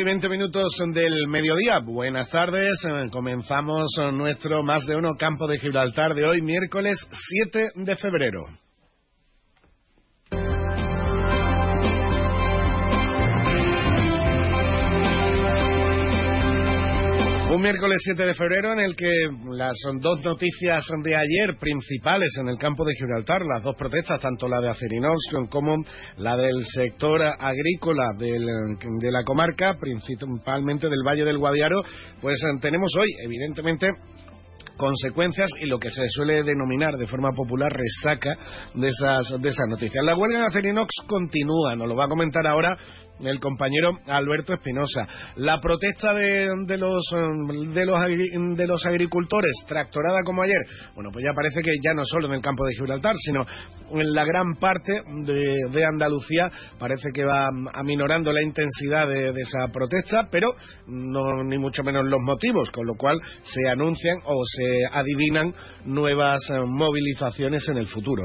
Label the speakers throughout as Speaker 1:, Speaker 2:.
Speaker 1: Y veinte minutos del mediodía. Buenas tardes. Comenzamos nuestro más de uno campo de Gibraltar de hoy, miércoles 7 de febrero. Un miércoles 7 de febrero en el que las dos noticias de ayer principales en el campo de Gibraltar, las dos protestas, tanto la de Acerinox como la del sector agrícola del- de la comarca, principalmente del Valle del Guadiaro, pues tenemos hoy, evidentemente, consecuencias y lo que se suele denominar de forma popular resaca de esas, de esas noticias. La huelga de Acerinox continúa, nos lo va a comentar ahora el compañero Alberto Espinosa. La protesta de, de los, eh, de, los de los agricultores, tractorada como ayer, bueno, pues ya parece que ya no solo en el campo de Gibraltar, sino en la gran parte de, Andalucía parece que va aminorando la intensidad de, de esa protesta, pero no ni mucho menos los motivos, con lo cual se anuncian o se adivinan nuevas eh, movilizaciones en el futuro.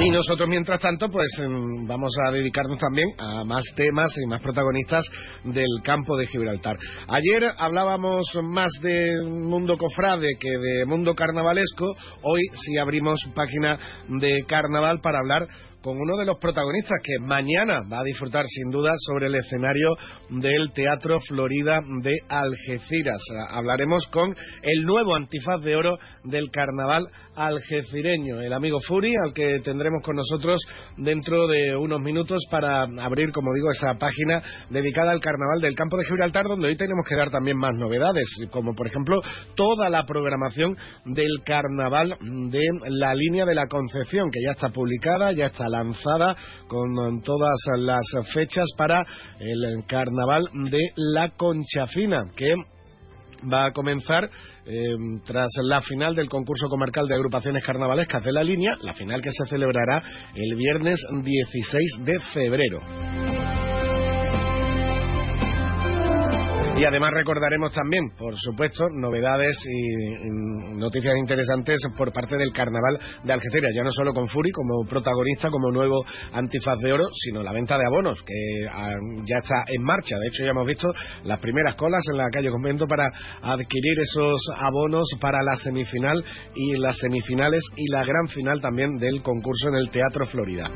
Speaker 1: Y nosotros, mientras tanto, pues em, vamos a dedicarnos también a más temas y más protagonistas del campo de Gibraltar. Ayer hablábamos más de mundo cofrade que de mundo carnavalesco. Hoy sí abrimos página de carnaval para hablar con uno de los protagonistas que mañana va a disfrutar sin duda sobre el escenario del Teatro Florida de Algeciras. Hablaremos con el nuevo antifaz de oro del carnaval algecireño, el amigo Furi, al que tendremos con nosotros dentro de unos minutos para abrir, como digo, esa página dedicada al carnaval del campo de Gibraltar, donde hoy tenemos que dar también más novedades, como por ejemplo toda la programación del carnaval de la línea de la Concepción, que ya está publicada, ya está lanzada con todas las fechas para el carnaval de la Conchafina, que va a comenzar eh, tras la final del concurso comarcal de agrupaciones carnavalescas de la línea, la final que se celebrará el viernes 16 de febrero. Y además recordaremos también, por supuesto, novedades y, y noticias interesantes por parte del Carnaval de Algeciras, ya no solo con Furi como protagonista, como nuevo antifaz de oro, sino la venta de abonos, que ah, ya está en marcha. De hecho, ya hemos visto las primeras colas en la calle Convento para adquirir esos abonos para la semifinal y las semifinales y la gran final también del concurso en el Teatro Florida.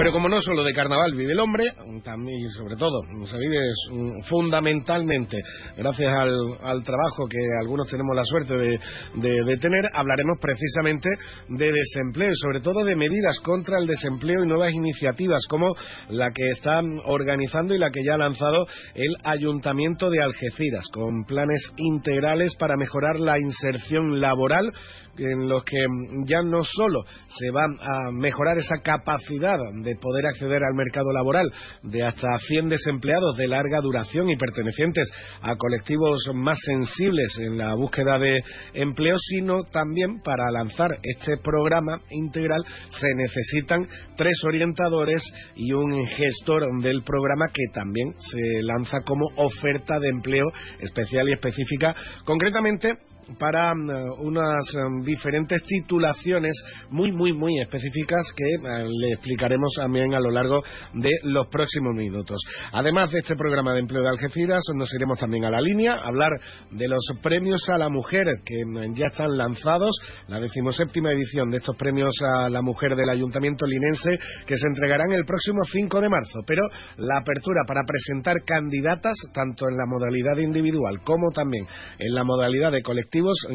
Speaker 1: Pero como no solo de carnaval vive el hombre, también y sobre todo se vive mm, fundamentalmente gracias al, al trabajo que algunos tenemos la suerte de, tener, hablaremos precisamente de desempleo y sobre todo de medidas contra el desempleo y nuevas iniciativas como la que está organizando y la que ya ha lanzado el Ayuntamiento de Algeciras con planes integrales para mejorar la inserción laboral en los que ya no solo se va a mejorar esa capacidad de poder acceder al mercado laboral de hasta 100 desempleados de larga duración y pertenecientes a colectivos más sensibles en la búsqueda de empleo, sino también para lanzar este programa integral se necesitan tres orientadores y un gestor del programa que también se lanza como oferta de empleo especial y específica, concretamente para mm, unas mm, diferentes titulaciones muy, muy, muy específicas que eh, le explicaremos también a lo largo de los próximos minutos. Además de este programa de empleo de Algeciras, nos iremos también a la línea a hablar de los premios a la mujer que mm, ya están lanzados, la decimoséptima edición de estos premios a la mujer del Ayuntamiento linense que se entregarán el próximo 5 de marzo. Pero la apertura para presentar candidatas, tanto en la modalidad individual como también en la modalidad de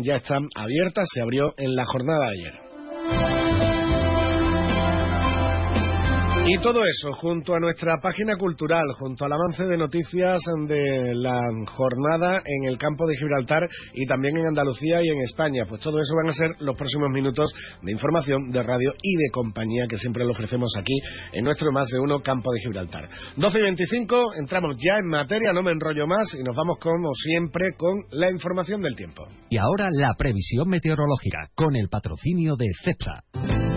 Speaker 1: ya están abiertas, se abrió en la jornada de ayer. Y todo eso junto a nuestra página cultural, junto al avance de noticias de la jornada en el campo de Gibraltar y también en Andalucía y en España. Pues todo eso van a ser los próximos minutos de información, de radio y de compañía que siempre lo ofrecemos aquí en nuestro más de uno campo de Gibraltar. 12 y 25, entramos ya en materia, no me enrollo más y nos vamos como siempre con la información del tiempo.
Speaker 2: Y ahora la previsión meteorológica con el patrocinio de CEPSA.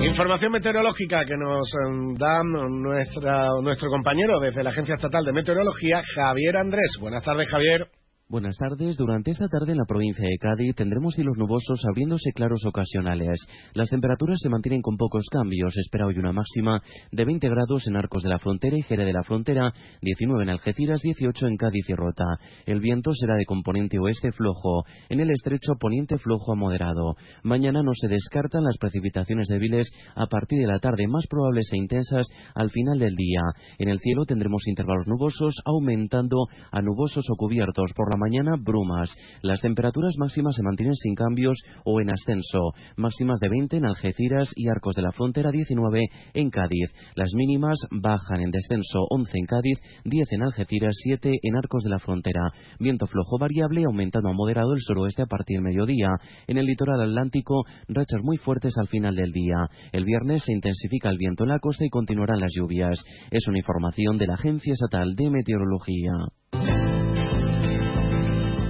Speaker 1: Información meteorológica que nos em, da nuestra, nuestro compañero desde la Agencia Estatal de Meteorología, Javier Andrés. Buenas tardes, Javier.
Speaker 3: Buenas tardes. Durante esta tarde en la provincia de Cádiz tendremos cielos nubosos abriéndose claros ocasionales. Las temperaturas se mantienen con pocos cambios. espera hoy una máxima de 20 grados en Arcos de la Frontera y Jerez de la Frontera, 19 en Algeciras, 18 en Cádiz y Rota. El viento será de componente oeste flojo. En el estrecho poniente flojo a moderado. Mañana no se descartan las precipitaciones débiles a partir de la tarde, más probables e intensas al final del día. En el cielo tendremos intervalos nubosos aumentando a nubosos o cubiertos por la mañana brumas. Las temperaturas máximas se mantienen sin cambios o en ascenso. Máximas de 20 en Algeciras y Arcos de la Frontera, 19 en Cádiz. Las mínimas bajan en descenso 11 en Cádiz, 10 en Algeciras, 7 en Arcos de la Frontera. Viento flojo variable aumentando a moderado el suroeste a partir del mediodía. En el litoral atlántico, rachas muy fuertes al final del día. El viernes se intensifica el viento en la costa y continuarán las lluvias. Es una información de la Agencia Estatal de Meteorología.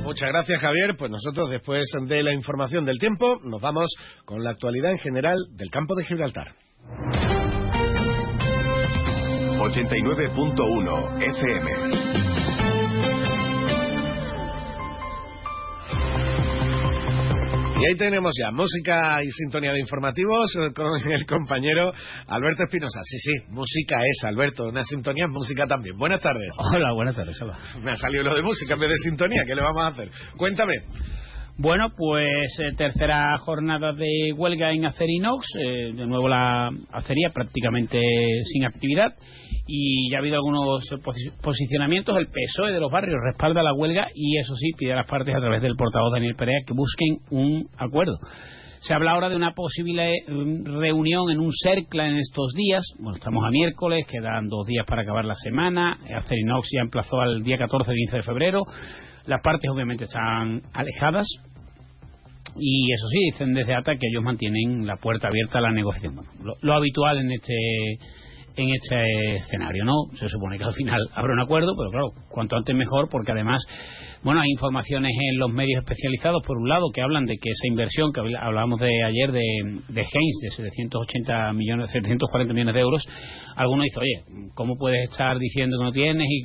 Speaker 1: Muchas gracias, Javier. Pues nosotros, después de la información del tiempo, nos vamos con la actualidad en general del campo de Gibraltar.
Speaker 4: 89.1 FM
Speaker 1: Y ahí tenemos ya música y sintonía de informativos con el compañero Alberto Espinosa. Sí, sí, música es, Alberto. Una sintonía es música también. Buenas tardes.
Speaker 5: Hola, buenas tardes. Hola.
Speaker 1: Me ha salido lo de música en vez de sintonía. ¿Qué le vamos a hacer? Cuéntame.
Speaker 5: Bueno, pues eh, tercera jornada de huelga en Acerinox, eh, de nuevo la acería prácticamente sin actividad y ya ha habido algunos posicionamientos. El PSOE de los barrios respalda la huelga y eso sí pide a las partes a través del portavoz Daniel Perea que busquen un acuerdo. Se habla ahora de una posible eh, reunión en un CERCLA en estos días. Bueno, estamos a miércoles, quedan dos días para acabar la semana. Acerinox ya emplazó al día 14 y 15 de febrero. Las partes obviamente están alejadas y eso sí, dicen desde ATA que ellos mantienen la puerta abierta a la negociación. Lo, habitual en este en este escenario, ¿no? Se supone que al final habrá un acuerdo, pero claro, cuanto antes mejor, porque además, bueno, hay informaciones en los medios especializados, por un lado, que hablan de que esa inversión que hablábamos de ayer de, de Heinz, de 780 millones, 740 millones de euros, algunos dicen, oye, ¿cómo puedes estar diciendo que no tienes? Y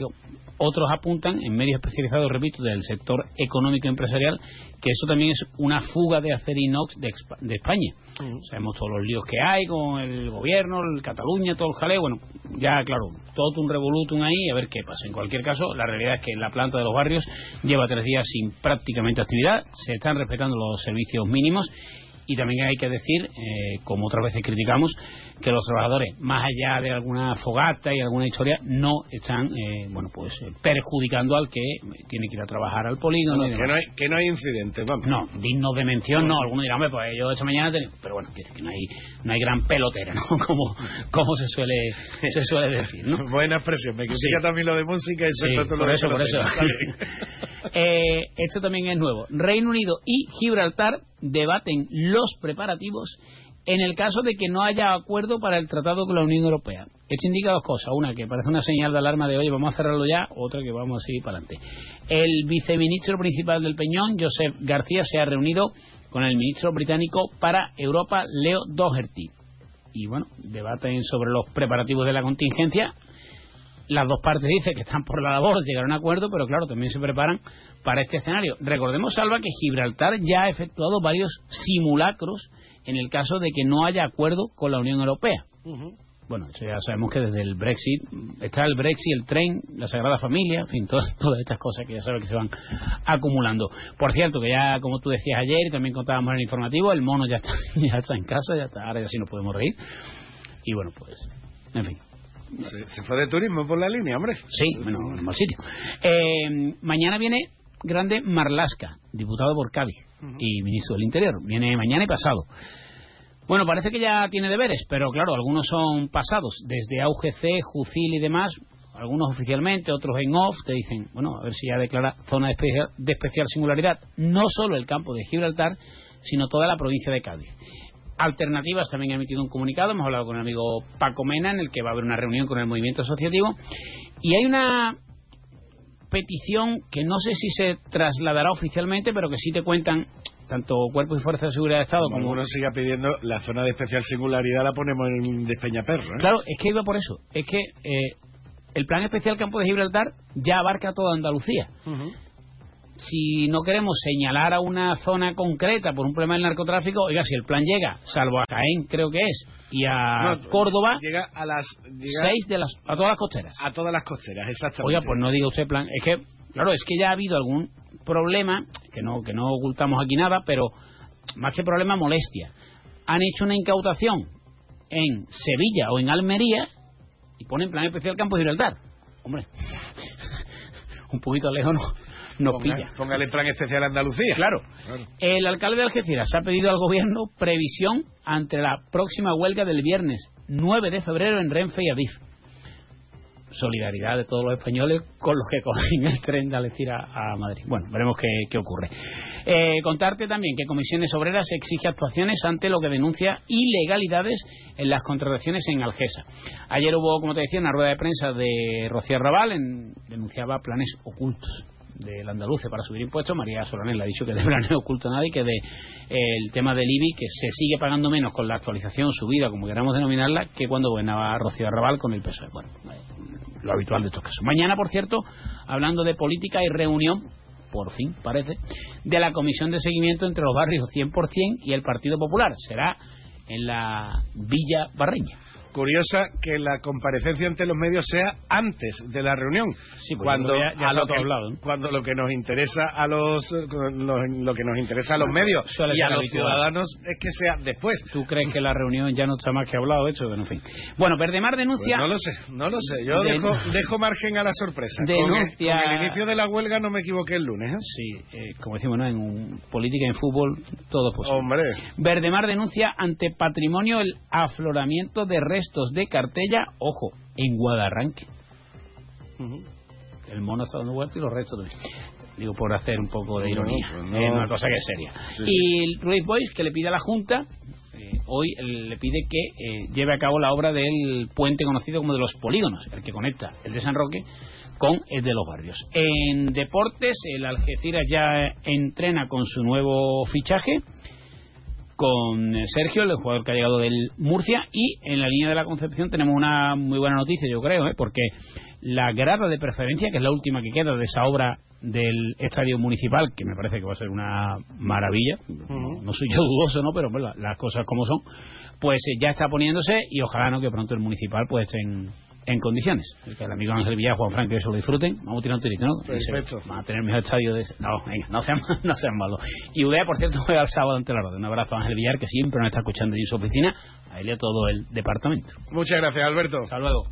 Speaker 5: otros apuntan, en medios especializados, repito, del sector económico empresarial, que eso también es una fuga de hacer inox de, España. Sabemos todos los líos que hay con el gobierno, el Cataluña, todo el jaleo. Bueno, ya, claro, todo un revolutum ahí, a ver qué pasa. En cualquier caso, la realidad es que la planta de los barrios lleva tres días sin prácticamente actividad, se están respetando los servicios mínimos y también hay que decir, eh, como otras veces criticamos, que los trabajadores, más allá de alguna fogata y alguna historia, no están, eh, bueno, pues eh, perjudicando al que tiene que ir a trabajar al polígono.
Speaker 1: que, no hay, que no hay incidentes, vamos.
Speaker 5: No, dignos de mención, no. Algunos dirán, pues yo esta mañana, pero bueno, que no hay, no hay gran pelotera, ¿no? Como, como se suele se suele decir, ¿no?
Speaker 1: Buena expresión, me critica también lo de música y
Speaker 5: sí, todo por eso, por eso. eh, esto también es nuevo. Reino Unido y Gibraltar debaten los preparativos en el caso de que no haya acuerdo para el tratado con la Unión Europea. Esto indica dos cosas. Una, que parece una señal de alarma de, oye, vamos a cerrarlo ya. Otra, que vamos a seguir para adelante. El viceministro principal del Peñón, Joseph García, se ha reunido con el ministro británico para Europa, Leo Doherty. Y bueno, debaten sobre los preparativos de la contingencia. Las dos partes dicen que están por la labor de llegar a un acuerdo, pero claro, también se preparan para este escenario. Recordemos, Salva, que Gibraltar ya ha efectuado varios simulacros en el caso de que no haya acuerdo con la Unión Europea. Bueno, ya sabemos que desde el Brexit está el Brexit, el tren, la Sagrada Familia, en fin, todas, todas estas cosas que ya sabes que se van acumulando. Por cierto, que ya como tú decías ayer y también contábamos en el informativo, el mono ya está, ya está en casa, ya está, ahora ya sí nos podemos reír. Y bueno, pues, en fin.
Speaker 1: Se, fue de turismo por la línea, hombre.
Speaker 5: Sí, bueno, mal sitio. Eh, mañana viene Grande Marlasca, diputado por Cádiz y ministro del Interior. Viene mañana y pasado. Bueno, parece que ya tiene deberes, pero claro, algunos son pasados. Desde AUGC, JUCIL y demás, algunos oficialmente, otros en off, te dicen, bueno, a ver si ya declara zona de especial, de especial singularidad, no solo el campo de Gibraltar, sino toda la provincia de Cádiz. Alternativas también ha emitido un comunicado, hemos hablado con el amigo Paco Mena, en el que va a haber una reunión con el movimiento asociativo, y hay una petición que no sé si se trasladará oficialmente, pero que sí te cuentan tanto Cuerpo y Fuerza de Seguridad de Estado como...
Speaker 1: uno siga pidiendo la zona de especial singularidad la ponemos en Despeñaperro. ¿eh?
Speaker 5: Claro, es que iba por eso. Es que eh, el Plan Especial Campo de Gibraltar ya abarca toda Andalucía. Si no queremos señalar a una zona concreta por un problema del narcotráfico, oiga, si el plan llega, salvo a Caen, creo que es, y a Córdoba,
Speaker 1: llega a las
Speaker 5: seis de las a todas las costeras.
Speaker 1: A todas las costeras, exactamente.
Speaker 5: Oiga, pues no diga usted plan, es que claro, es que ya ha habido algún problema que no que no ocultamos aquí nada, pero más que problema molestia. Han hecho una incautación en Sevilla o en Almería y ponen plan especial Campo de Gibraltar. Hombre, un poquito lejos no, nos pilla.
Speaker 1: Póngale plan especial Andalucía.
Speaker 5: Claro. El alcalde de Algeciras ha pedido al gobierno previsión ante la próxima huelga del viernes 9 de febrero en Renfe y Adif. Solidaridad de todos los españoles con los que cogen el tren de Algeciras a Madrid. Bueno, veremos qué, qué ocurre. Eh, contarte también que Comisiones Obreras exige actuaciones ante lo que denuncia ilegalidades en las contrataciones en Algesa. Ayer hubo, como te decía, una rueda de prensa de Rocío Raval, en, denunciaba planes ocultos del andaluce para subir impuestos. María Solanel ha dicho que de plan no oculto nada y que de el tema del IBI que se sigue pagando menos con la actualización subida, como queramos denominarla, que cuando gobernaba Rocío Arrabal con el PSOE. Bueno, lo habitual de estos casos. Mañana, por cierto, hablando de política y reunión, por fin parece, de la comisión de seguimiento entre los barrios 100% y el Partido Popular. Será en la Villa Barreña
Speaker 1: curiosa que la comparecencia ante los medios sea antes de la reunión.
Speaker 5: Sí, pues
Speaker 1: cuando,
Speaker 5: ya, ya
Speaker 1: a lo que,
Speaker 5: hablado, ¿no?
Speaker 1: cuando lo que nos interesa a los lo, lo que nos interesa a los medios y a los ciudadanos es que sea después.
Speaker 5: ¿Tú crees que la reunión ya no está más que hablado, hecho? Bueno, en fin. Bueno, Verdemar denuncia...
Speaker 1: Pues no lo sé, no lo sé. Yo
Speaker 5: Den-
Speaker 1: dejo, dejo margen a la sorpresa. Con el,
Speaker 5: Denuncia-
Speaker 1: con el inicio de la huelga no me equivoqué el lunes. ¿eh?
Speaker 5: Sí, eh, como decimos, ¿no? En un- política y en fútbol todo es posible.
Speaker 1: Hombre,
Speaker 5: Verdemar denuncia ante patrimonio el afloramiento de restos de cartella, ojo, en Guadarranque. El mono está dando vueltas y los restos también. Digo, por hacer un poco de ironía.
Speaker 1: pues no.
Speaker 5: Es una cosa que es seria.
Speaker 1: Sí,
Speaker 5: y Ruiz Boys, que le pide a la Junta, eh, hoy le pide que eh, lleve a cabo la obra del puente conocido como de los polígonos, el que conecta el de San Roque con el de los barrios. En deportes, el Algeciras ya entrena con su nuevo fichaje con eh, Sergio, el jugador que ha llegado del Murcia, y en la línea de la Concepción tenemos una muy buena noticia, yo creo, ¿eh? porque la grada de preferencia, que es la última que queda de esa obra del estadio municipal, que me parece que va a ser una maravilla, no, no soy yo dudoso, ¿no? pero bueno, las cosas como son, pues eh, ya está poniéndose y ojalá no que pronto el municipal pues esté en, en condiciones. Que el amigo Ángel Villar, Juan Franco, y eso lo disfruten. Vamos a tirar un tirito, ¿no?
Speaker 1: Perfecto.
Speaker 5: Van a tener mejor estadio de ese- No, venga, no sean, no sean malos. Y Udea, por cierto, juega el sábado ante la Roda. Un abrazo a Ángel Villar, que siempre nos está escuchando en su oficina, a él y a todo el departamento.
Speaker 1: muchas gracias, Alberto.
Speaker 5: Hasta luego.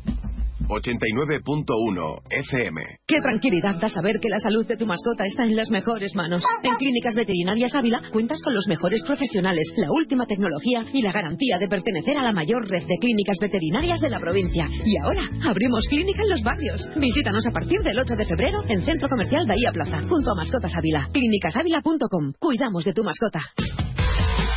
Speaker 4: 89.1 FM.
Speaker 6: Qué tranquilidad da saber que la salud de tu mascota está en las mejores manos. En Clínicas Veterinarias Ávila cuentas con los mejores profesionales, la última tecnología y la garantía de pertenecer a la mayor red de clínicas veterinarias de la provincia. Y ahora abrimos clínica en los barrios. Visítanos a partir del 8 de febrero en Centro Comercial Bahía Plaza, junto a Mascotas Ávila. Clínicasávila.com. Cuidamos de tu mascota.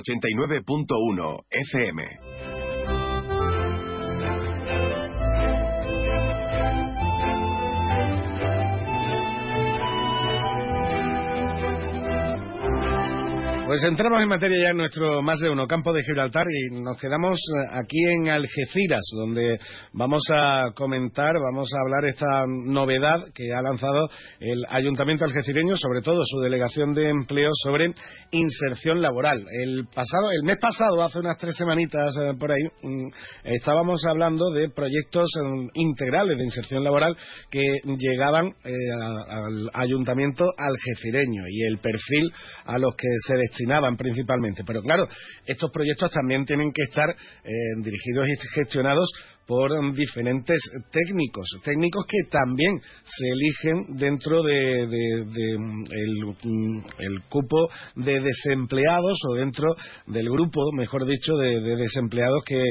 Speaker 4: 89.1 FM.
Speaker 1: Pues entramos en materia ya en nuestro más de uno campo de Gibraltar y nos quedamos eh, aquí en Algeciras, donde vamos a comentar, vamos a hablar esta novedad que ha lanzado el Ayuntamiento algecireño, sobre todo su delegación de empleo sobre inserción laboral. El pasado, el mes pasado, hace unas tres semanitas eh, por ahí, mm, estábamos hablando de proyectos mm, integrales de inserción laboral que llegaban eh, al Ayuntamiento algecireño y el perfil a los que se destinaban principalmente. Pero claro, estos proyectos también tienen que estar eh, dirigidos y gestionados por diferentes técnicos, técnicos que también se eligen dentro de, mm, el, cupo de desempleados o dentro del grupo, mejor dicho, de, desempleados que,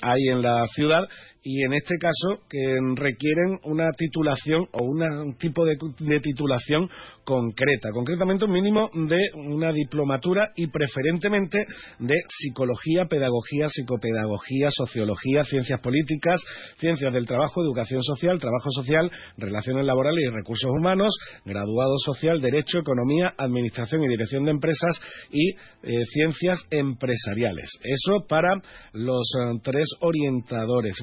Speaker 1: hay en la ciudad y en este caso que requieren una titulación o un tipo de, titulación concreta, concretamente un mínimo de una diplomatura y preferentemente de psicología, pedagogía, psicopedagogía, sociología, ciencias políticas, ciencias del trabajo, educación social, trabajo social, relaciones laborales y recursos humanos, graduado social, derecho, economía, administración y dirección de empresas y eh, ciencias empresariales. Eso para los eh, tres orientadores,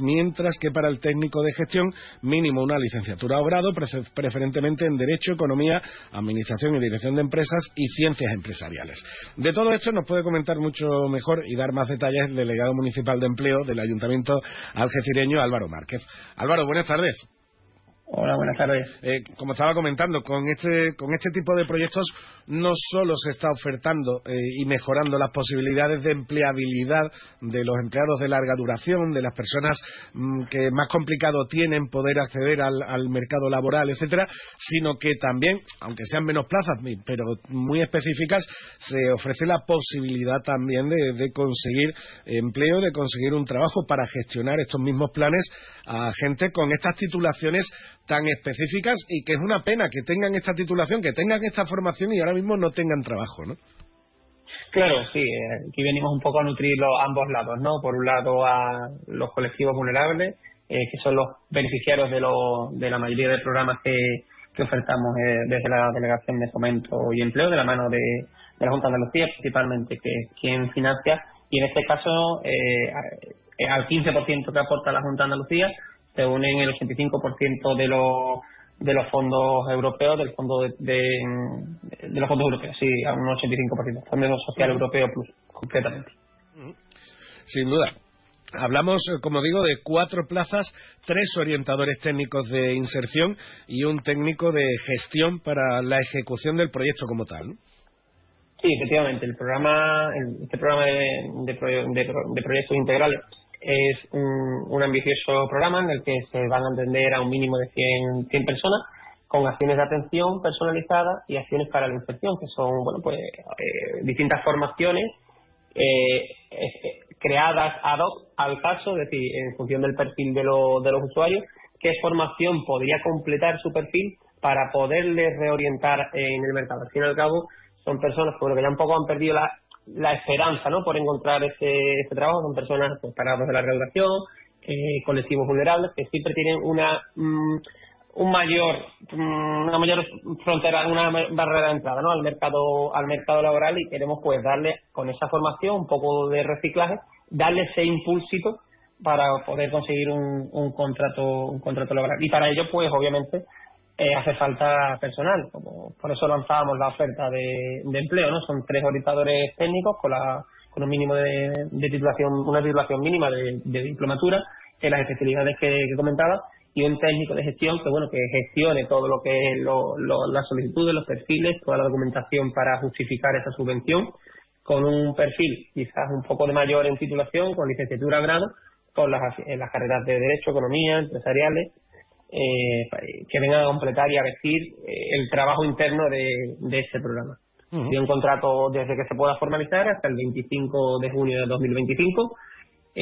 Speaker 1: que para el técnico de gestión mínimo una licenciatura o grado, preferentemente en derecho, economía, administración y dirección de empresas y ciencias empresariales. De todo esto nos puede comentar mucho mejor y dar más detalles el delegado municipal de empleo del Ayuntamiento algecireño Álvaro Márquez. Álvaro, buenas tardes.
Speaker 7: Hola, buenas tardes.
Speaker 1: Eh, como estaba comentando, con este, con este tipo de proyectos no solo se está ofertando eh, y mejorando las posibilidades de empleabilidad de los empleados de larga duración, de las personas mm, que más complicado tienen poder acceder al, mercado laboral, etcétera, sino que también, aunque sean menos plazas, pero muy específicas, se ofrece la posibilidad también de, de conseguir empleo, de conseguir un trabajo para gestionar estos mismos planes a gente con estas titulaciones tan específicas y que es una pena que tengan esta titulación, que tengan esta formación y ahora mismo no tengan trabajo, ¿no?
Speaker 7: Claro, sí, eh, aquí venimos un poco a nutrir los ambos lados, ¿no? Por un lado a los colectivos vulnerables, eh, que son los beneficiarios de, lo, de la mayoría de programas que, que ofertamos eh, desde la Delegación de Fomento y Empleo, de la mano de, la Junta de Andalucía, principalmente, que es quien financia, y en este caso al 15% que aporta la Junta de Andalucía, unen el 85% de los de los fondos europeos, del fondo de, de, los fondos europeos, sí, a un 85%, Fondo Social Europeo Plus, completamente.
Speaker 1: Sin duda. Hablamos, eh, como digo, de cuatro plazas, tres orientadores técnicos de inserción y un técnico de gestión para la ejecución del proyecto como tal.
Speaker 7: Sí, efectivamente. El programa, este programa de, de proyectos integrales es un, ambicioso programa en el que se van a atender a un mínimo de 100, 100 personas con acciones de atención personalizadas y acciones para la inserción, que son bueno pues eh, distintas formaciones eh, creadas ad hoc al caso, es decir, en función del perfil de, de los usuarios, qué formación podría completar su perfil para poderles reorientar en el mercado. Al fin y al cabo, son personas que, bueno, que ya un poco han perdido la, la esperanza ¿no? por encontrar este, este trabajo son personas pues, parados de la regulación, eh, colectivos vulnerables que siempre tienen una mm, un mayor mm, una mayor frontera una barrera de entrada ¿no? al mercado al mercado laboral y queremos pues darle con esa formación un poco de reciclaje darle ese impulsito para poder conseguir un, un contrato un contrato laboral y para ello pues obviamente eh, hace falta personal. Como por eso lanzábamos la oferta de, empleo, ¿no? Son tres orientadores técnicos con, la, con un mínimo de, titulación, una titulación mínima de, diplomatura en las especialidades que, comentaba y un técnico de gestión que bueno que gestione todo lo que es lo, las solicitudes, los perfiles, toda la documentación para justificar esa subvención con un perfil quizás un poco de mayor en titulación, con licenciatura grado, con las carreras de Derecho, Economía, Empresariales, eh, que vengan a completar y a vestir eh, el trabajo interno de, de este programa. Tiene un contrato desde que se pueda formalizar hasta el 25 de junio de 2025 eh,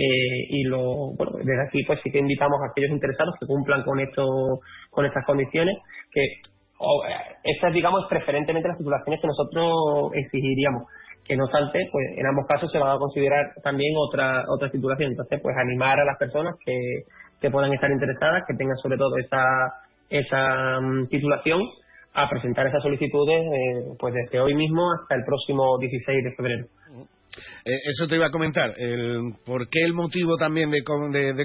Speaker 7: y lo, bueno, desde aquí pues sí que invitamos a aquellos interesados que cumplan con esto, con estas condiciones, que estas digamos preferentemente las titulaciones que nosotros exigiríamos que no salte, pues en ambos casos se va a considerar también otra otra titulación. Entonces, pues animar a las personas que, que puedan estar interesadas, que tengan sobre todo esa, esa mm, titulación, a presentar esas solicitudes eh, pues desde hoy mismo hasta el próximo 16 de febrero.
Speaker 1: Eh, eso te iba a comentar. ¿Por qué el motivo también de,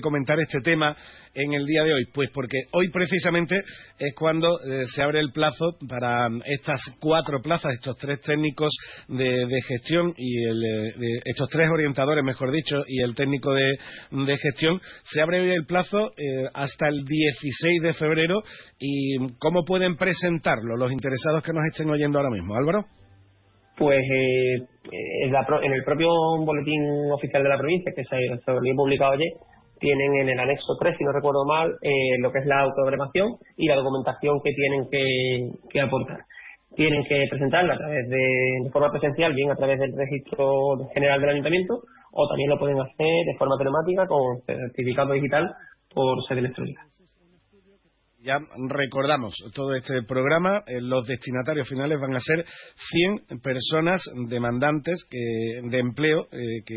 Speaker 1: comentar este tema en el día de hoy? Pues porque hoy precisamente es cuando eh, se abre el plazo para estas cuatro plazas, estos tres técnicos de, gestión y el, estos tres orientadores, mejor dicho, y el técnico de, gestión. Se abre hoy el plazo hasta el 16 de febrero. ¿Y cómo pueden presentarlo los interesados que nos estén oyendo ahora mismo? Álvaro
Speaker 7: pues eh, en, el propio boletín oficial de la provincia, que se, se publicado ayer, tienen en el anexo 3, si no recuerdo mal, eh, lo que es la autobremación y la documentación que tienen que, aportar. Tienen que presentarla a través de, forma presencial, bien a través del registro general del ayuntamiento, o también lo pueden hacer de forma telemática con certificado digital por sede electrónica.
Speaker 1: Ya recordamos todo este programa. Eh, los destinatarios finales van a ser 100 personas demandantes de empleo eh, que,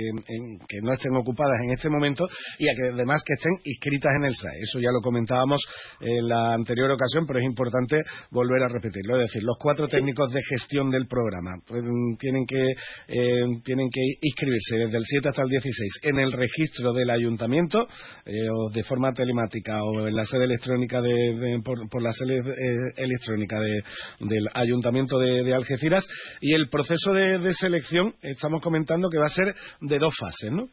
Speaker 1: no estén ocupadas en este momento y además que estén inscritas en el SAE. Eso ya lo comentábamos en la anterior ocasión, pero es importante volver a repetirlo. Es decir, los cuatro técnicos de gestión del programa pues, tienen, que, eh, tienen que inscribirse desde el 7 hasta el 16 en el registro del ayuntamiento o de forma telemática o en la sede electrónica de por, la sede eh, electrónica del Ayuntamiento de, Algeciras y el proceso de, selección estamos comentando que va a ser de dos fases, ¿no?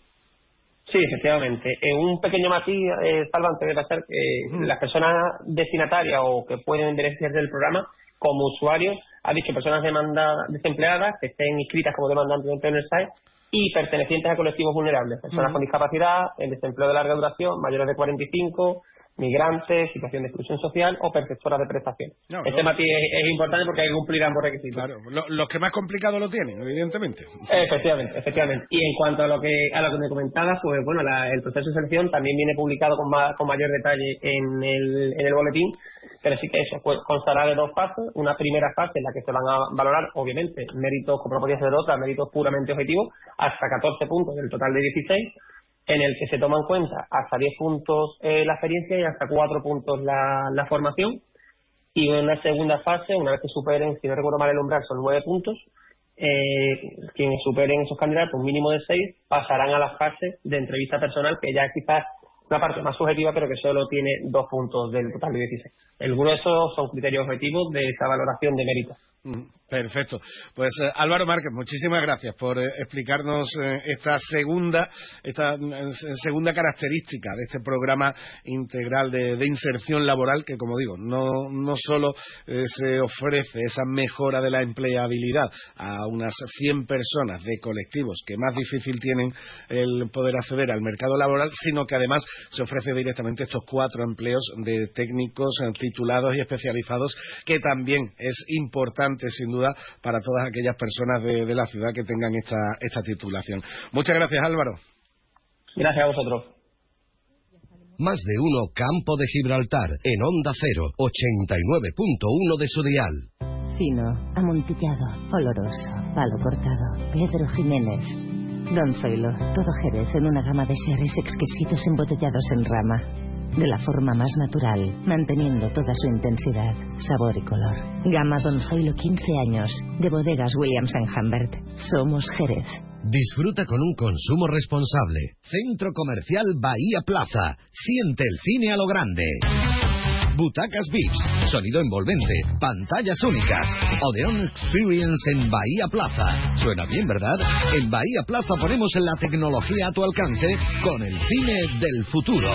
Speaker 7: Sí, efectivamente. En un pequeño matiz, eh, Salva, antes de pasar, que las personas destinatarias o que pueden beneficiarse del programa, como usuarios, ha dicho personas demanda, desempleadas que estén inscritas como demandantes de empleo en el SAE y pertenecientes a colectivos vulnerables, personas con discapacidad, en desempleo de larga duración, mayores de 45, migrantes, situación de exclusión social o perceptoras de prestación. este matiz es, importante porque hay que cumplir ambos requisitos.
Speaker 1: Claro, los que más complicado lo tienen, evidentemente.
Speaker 7: Efectivamente, efectivamente. Y en cuanto a lo que a lo que me comentabas, pues bueno, el proceso de selección también viene publicado con, con mayor detalle en el, en el boletín, pero sí que eso pues, constará de dos fases. Una primera fase en la que se van a valorar, obviamente, méritos, como podría ser otra, méritos puramente objetivos, hasta 14 puntos del total de 16 en el que se toma en cuenta hasta 10 puntos eh, la experiencia y hasta 4 puntos la, formación. Y en una segunda fase, una vez que superen, si no recuerdo mal el umbral, son 9 puntos, eh, quienes superen esos candidatos, un mínimo de 6, pasarán a la fase de entrevista personal, que ya quizás una parte más subjetiva, pero que solo tiene 2 puntos del total de 16. El grueso son criterios objetivos de esa valoración de mérito.
Speaker 1: Perfecto. Pues eh, Álvaro Márquez, muchísimas gracias por eh, explicarnos eh, esta segunda esta segunda característica de este programa integral de, inserción laboral que, como digo, no, no solo se ofrece esa mejora de la empleabilidad a unas 100 personas de colectivos que más difícil tienen el poder acceder al mercado laboral, sino que además se ofrece directamente estos cuatro empleos de técnicos titulados y especializados que también es importante, sin duda, para todas aquellas personas de, la ciudad que tengan esta, esta titulación. Muchas gracias, Álvaro.
Speaker 7: Gracias a vosotros.
Speaker 8: Más de uno Campo de Gibraltar, en Onda Cero, 89.1 de su dial.
Speaker 9: Fino, amontillado, oloroso, palo cortado, Pedro Jiménez. Don Zoilo, todo Jerez en una gama de seres exquisitos embotellados en rama de la forma más natural, manteniendo toda su intensidad, sabor y color. Gama Don Zoilo 15 años, de bodegas Williams ⁇ Humbert. Somos Jerez.
Speaker 8: Disfruta con un consumo responsable. Centro Comercial Bahía Plaza. Siente el cine a lo grande. Butacas VIPs, sonido envolvente, pantallas únicas. Odeon Experience en Bahía Plaza. Suena bien, ¿verdad? En Bahía Plaza ponemos la tecnología a tu alcance con el cine del futuro.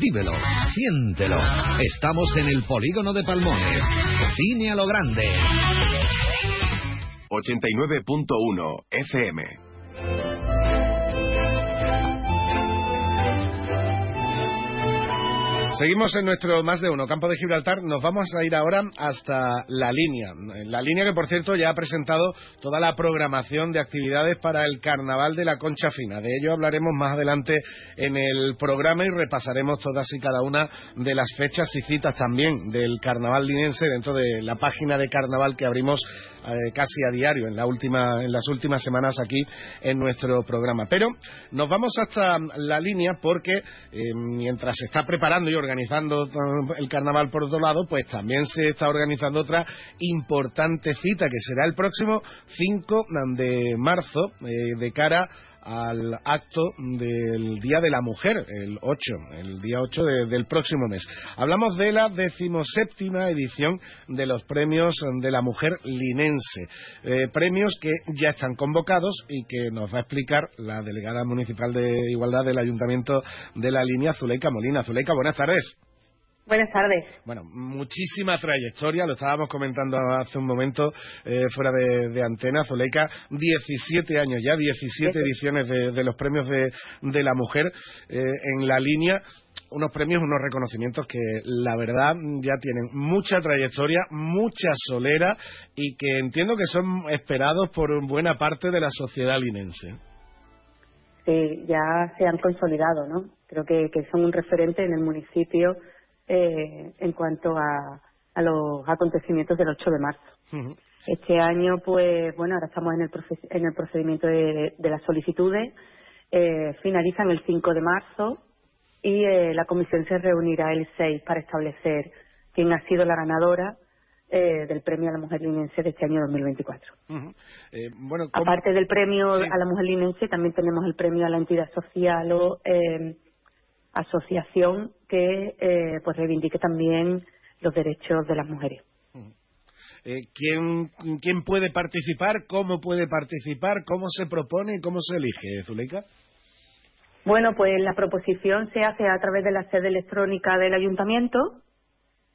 Speaker 8: Vívelo, siéntelo. Estamos en el polígono de Palmones. Cine a lo grande.
Speaker 4: 89.1 FM.
Speaker 1: Seguimos en nuestro más de uno campo de Gibraltar. Nos vamos a ir ahora hasta la línea. La línea que, por cierto, ya ha presentado toda la programación de actividades para el Carnaval de la Concha Fina. De ello hablaremos más adelante en el programa y repasaremos todas y cada una de las fechas y citas también del Carnaval linense dentro de la página de Carnaval que abrimos eh, casi a diario en, la última, en las últimas semanas aquí en nuestro programa. Pero nos vamos hasta la línea porque eh, mientras se está preparando y organizando el carnaval por otro lado, pues también se está organizando otra importante cita que será el próximo 5 de marzo eh, de cara al acto del Día de la Mujer, el 8, el día 8 del próximo mes. Hablamos de la decimoséptima edición de los premios de la mujer linense. Eh, premios que ya están convocados y que nos va a explicar la delegada municipal de Igualdad del Ayuntamiento de la línea, Zuleika Molina. Zuleika, buenas tardes.
Speaker 10: Buenas tardes.
Speaker 1: Bueno, muchísima trayectoria, lo estábamos comentando hace un momento eh, fuera de, antena, Zuleika, 17 años ya, 17 ediciones de, los premios de, la mujer eh, en la línea, unos premios, unos reconocimientos que la verdad ya tienen mucha trayectoria, mucha solera y que entiendo que son esperados por buena parte de la sociedad linense.
Speaker 10: Sí, ya se han consolidado, ¿no? Creo que son un referente en el municipio eh, en cuanto a, a, los acontecimientos del 8 de marzo. Este año, pues bueno, ahora estamos en el, en el procedimiento de, las solicitudes, eh, finalizan el 5 de marzo y eh, la comisión se reunirá el 6 para establecer quién ha sido la ganadora eh, del premio a la mujer linense de este año 2024. Eh, bueno, Aparte del premio a la mujer linense, también tenemos el premio a la entidad social o eh, asociación que eh, pues reivindique también los derechos de las mujeres.
Speaker 1: Eh, ¿quién, ¿Quién puede participar? ¿Cómo puede participar? ¿Cómo se propone y cómo se elige, Zuleika?
Speaker 10: Bueno, pues la proposición se hace a través de la sede electrónica del ayuntamiento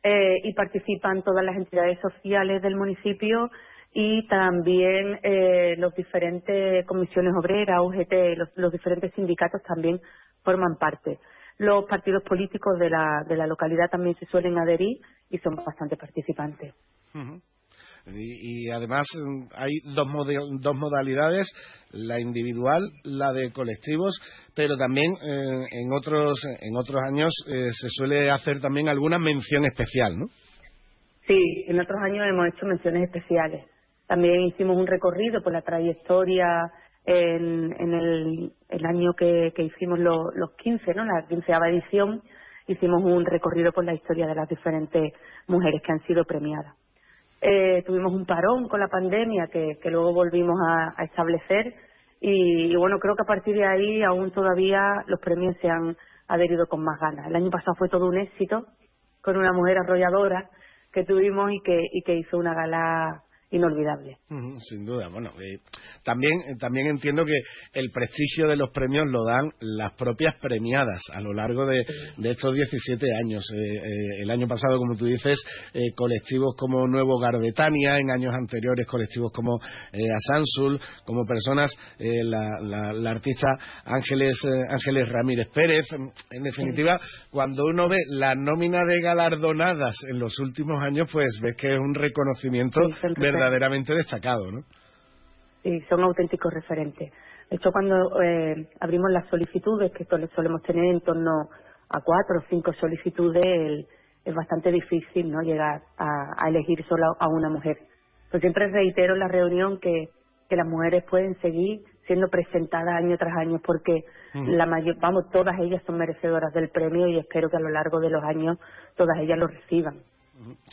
Speaker 10: eh, y participan todas las entidades sociales del municipio y también eh, las diferentes comisiones obreras, UGT, los, los diferentes sindicatos también forman parte. Los partidos políticos de la, de la localidad también se suelen adherir y son bastante participantes.
Speaker 1: y, además mm, hay dos, dos modalidades, la individual, la de colectivos, pero también eh, en otros en otros años eh, se suele hacer también alguna mención especial, ¿no?
Speaker 10: Sí, en otros años hemos hecho menciones especiales. También hicimos un recorrido por la trayectoria en, en el, año que, que hicimos los 15, ¿no? la quinceava edición, hicimos un recorrido por la historia de las diferentes mujeres que han sido premiadas. Eh, tuvimos un parón con la pandemia que, que luego volvimos a, establecer y, bueno, creo que a partir de ahí aún todavía los premios se han adherido con más ganas. El año pasado fue todo un éxito con una mujer arrolladora que tuvimos y que, y que hizo una gala inolvidable.
Speaker 1: sin duda. Bueno, eh, también, eh, también entiendo que el prestigio de los premios lo dan las propias premiadas a lo largo de, estos 17 años. Eh, el año pasado, como tú dices, colectivos como Nuevo Garbetania, en años anteriores colectivos como Asansul, como personas, la, la, artista Ángeles, Ángeles Ramírez Pérez. En definitiva, cuando uno ve la nómina de galardonadas en los últimos años, pues ves que es un reconocimiento verdaderamente destacado, ¿no?
Speaker 10: Sí, son auténticos referentes. De hecho, cuando eh, abrimos las solicitudes, que solemos tener en torno a cuatro o cinco solicitudes, es bastante difícil no llegar a, elegir solo a una mujer. Pues siempre reitero en la reunión que, que las mujeres pueden seguir siendo presentadas año tras año porque la mayor, vamos, todas ellas son merecedoras del premio y espero que a lo largo de los años todas ellas lo reciban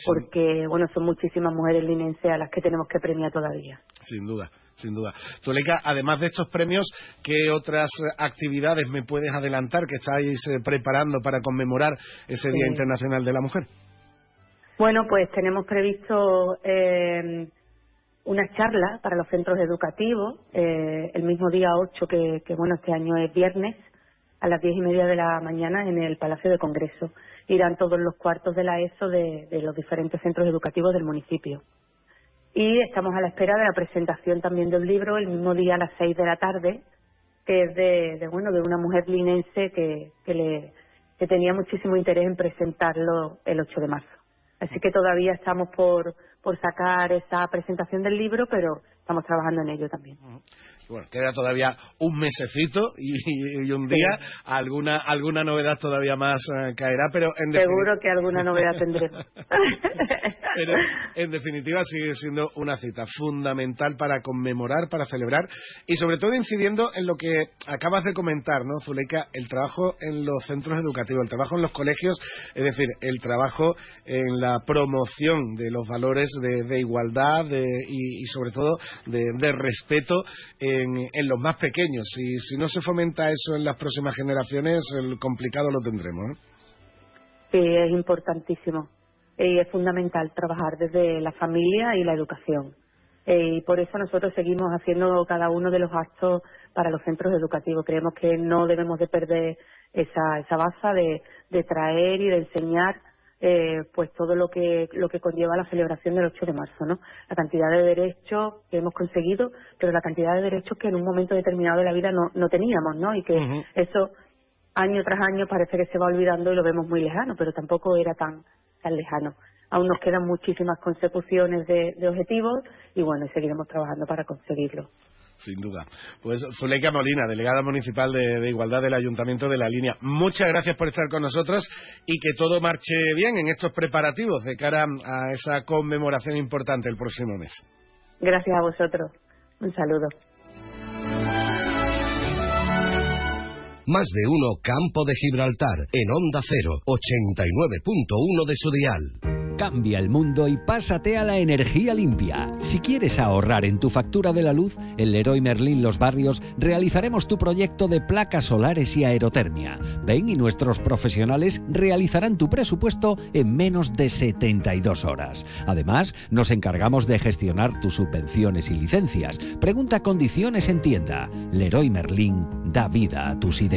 Speaker 10: porque bueno son muchísimas mujeres linenses a las que tenemos que premiar todavía.
Speaker 1: Sin duda. Sin duda. Zuleika, además de estos premios, ¿qué otras actividades me puedes adelantar que estáis eh, preparando para conmemorar ese Día Internacional de la Mujer?
Speaker 10: Bueno, pues tenemos previsto eh, una charla para los centros educativos eh, el mismo día 8, que, que, bueno, este año es viernes, a las diez y media de la mañana en el Palacio de Congreso irán todos los cuartos de la ESO de, los diferentes centros educativos del municipio. Y estamos a la espera de la presentación también del libro el mismo día a las seis de la tarde, que es de, bueno de una mujer linense que, que, le, tenía muchísimo interés en presentarlo el 8 de marzo. Así que todavía estamos por, por sacar esa presentación del libro, pero estamos trabajando en ello también.
Speaker 1: Bueno, queda todavía un mesecito y, un día alguna alguna novedad todavía más eh, caerá, pero en
Speaker 10: seguro que alguna novedad tendremos.
Speaker 1: pero en definitiva sigue siendo una cita fundamental para conmemorar, para celebrar y sobre todo incidiendo en lo que acabas de comentar, ¿no, Zuleika? El trabajo en los centros educativos, el trabajo en los colegios, es decir, el trabajo en la promoción de los valores de, igualdad y, sobre todo de, respeto en, los más pequeños. Y si no se fomenta eso en las próximas generaciones, el complicado lo tendremos.
Speaker 10: Sí, es importantísimo y es fundamental trabajar desde la familia y la educación. Eh, y por eso nosotros seguimos haciendo cada uno de los actos para los centros educativos. Creemos que no debemos de perder esa, esa base de, traer y de enseñar eh, pues todo lo que lo que conlleva la celebración del 8 de marzo, ¿no? La cantidad de derechos que hemos conseguido, pero la cantidad de derechos que en un momento determinado de la vida no, no teníamos, ¿no? Y que eso año tras año parece que se va olvidando y lo vemos muy lejano, pero tampoco era tan tan lejano. Aún nos quedan muchísimas consecuciones de, objetivos y bueno, seguiremos trabajando para conseguirlo.
Speaker 1: Sin duda. Pues Zuleika Molina, delegada municipal de, Igualdad del Ayuntamiento de La Línea. Muchas gracias por estar con nosotros y que todo marche bien en estos preparativos de cara a esa conmemoración importante el próximo mes.
Speaker 10: Gracias a vosotros. Un saludo.
Speaker 8: Más de uno Campo de Gibraltar en Onda 0, 89.1 de su dial.
Speaker 11: Cambia el mundo y pásate a la energía limpia. Si quieres ahorrar en tu factura de la luz, en Leroy Merlin Los Barrios realizaremos tu proyecto de placas solares y aerotermia. Ven y nuestros profesionales realizarán tu presupuesto en menos de 72 horas. Además, nos encargamos de gestionar tus subvenciones y licencias. Pregunta condiciones en tienda. Leroy Merlin da vida a tus ideas.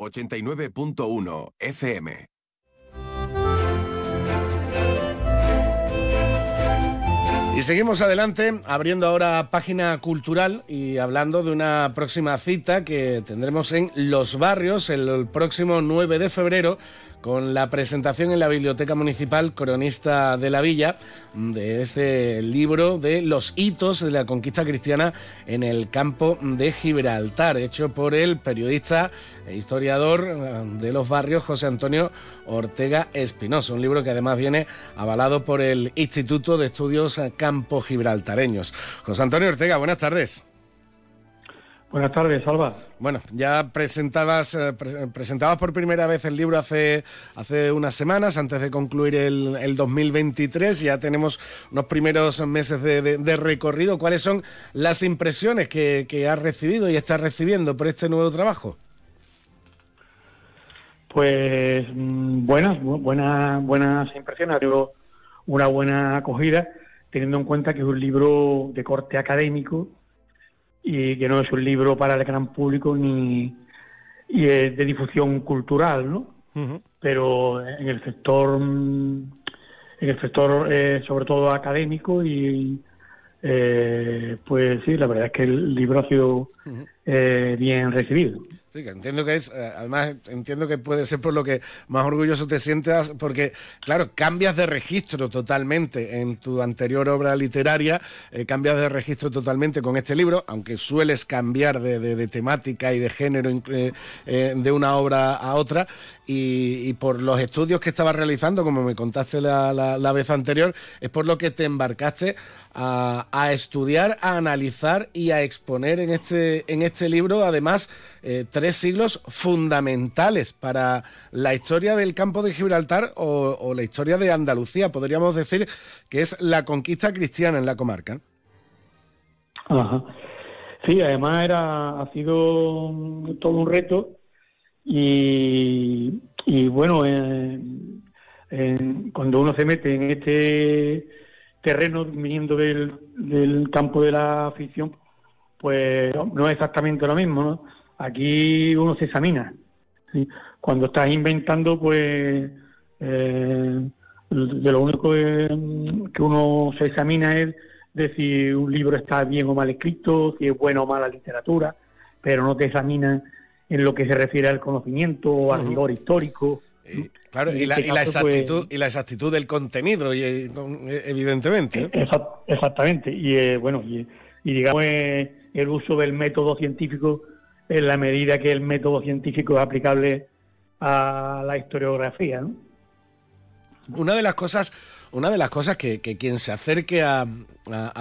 Speaker 4: 89.1 FM
Speaker 1: Y seguimos adelante, abriendo ahora página cultural y hablando de una próxima cita que tendremos en Los Barrios el próximo 9 de febrero con la presentación en la Biblioteca Municipal Cronista de la Villa de este libro de los hitos de la conquista cristiana en el campo de Gibraltar, hecho por el periodista e historiador eh, de los barrios José Antonio Ortega Espinosa, un libro que además viene avalado por el Instituto de Estudios Campo Gibraltareños. José Antonio Ortega, buenas tardes.
Speaker 12: Buenas tardes, Salva.
Speaker 1: Bueno, ya presentabas, eh, presentabas por primera vez el libro hace, hace unas semanas, antes de concluir el, el 2023. Ya tenemos unos primeros meses de, recorrido. ¿Cuáles son las impresiones que, que has recibido y estás recibiendo por este nuevo trabajo?
Speaker 12: Pues mm, buenas, buenas, buenas impresiones. Ha una buena acogida, teniendo en cuenta que es un libro de corte académico y que no es un libro para el gran público ni y es de difusión cultural, ¿no? Pero en el sector en el sector eh, sobre todo académico y eh, pues sí, la verdad es que el libro ha sido eh, bien recibido.
Speaker 1: Sí, que entiendo que es, eh, además entiendo que puede ser por lo que más orgulloso te sientas, porque claro, cambias de registro totalmente en tu anterior obra literaria, eh, cambias de registro totalmente con este libro, aunque sueles cambiar de, temática y de género eh, de una obra a otra, y, por los estudios que estabas realizando, como me contaste la, vez anterior, es por lo que te embarcaste a, estudiar, a analizar y a exponer en este, en este libro, además, tres siglos fundamentales para la historia del campo de Gibraltar o, la historia de Andalucía, podríamos decir que es la conquista cristiana en la comarca.
Speaker 12: Sí, además era, ha sido todo un reto y, bueno, cuando uno se mete en este terreno viniendo del, del campo de la afición, pues no es exactamente lo mismo, ¿no? Aquí uno se examina. Cuando estás inventando, pues eh, de lo único que uno se examina es de si un libro está bien o mal escrito, si es buena o mala literatura, pero no te examina en lo que se refiere al conocimiento o al rigor histórico.
Speaker 1: Claro, y, la, este pues, exactitud, y la exactitud del contenido, y, eh, evidentemente.
Speaker 12: exactamente, y eh, bueno, y, digamos el uso del método científico en la medida que el método científico es aplicable a la historiografía, ¿no?
Speaker 1: Una de las cosas, una de las cosas que, quien se acerque a,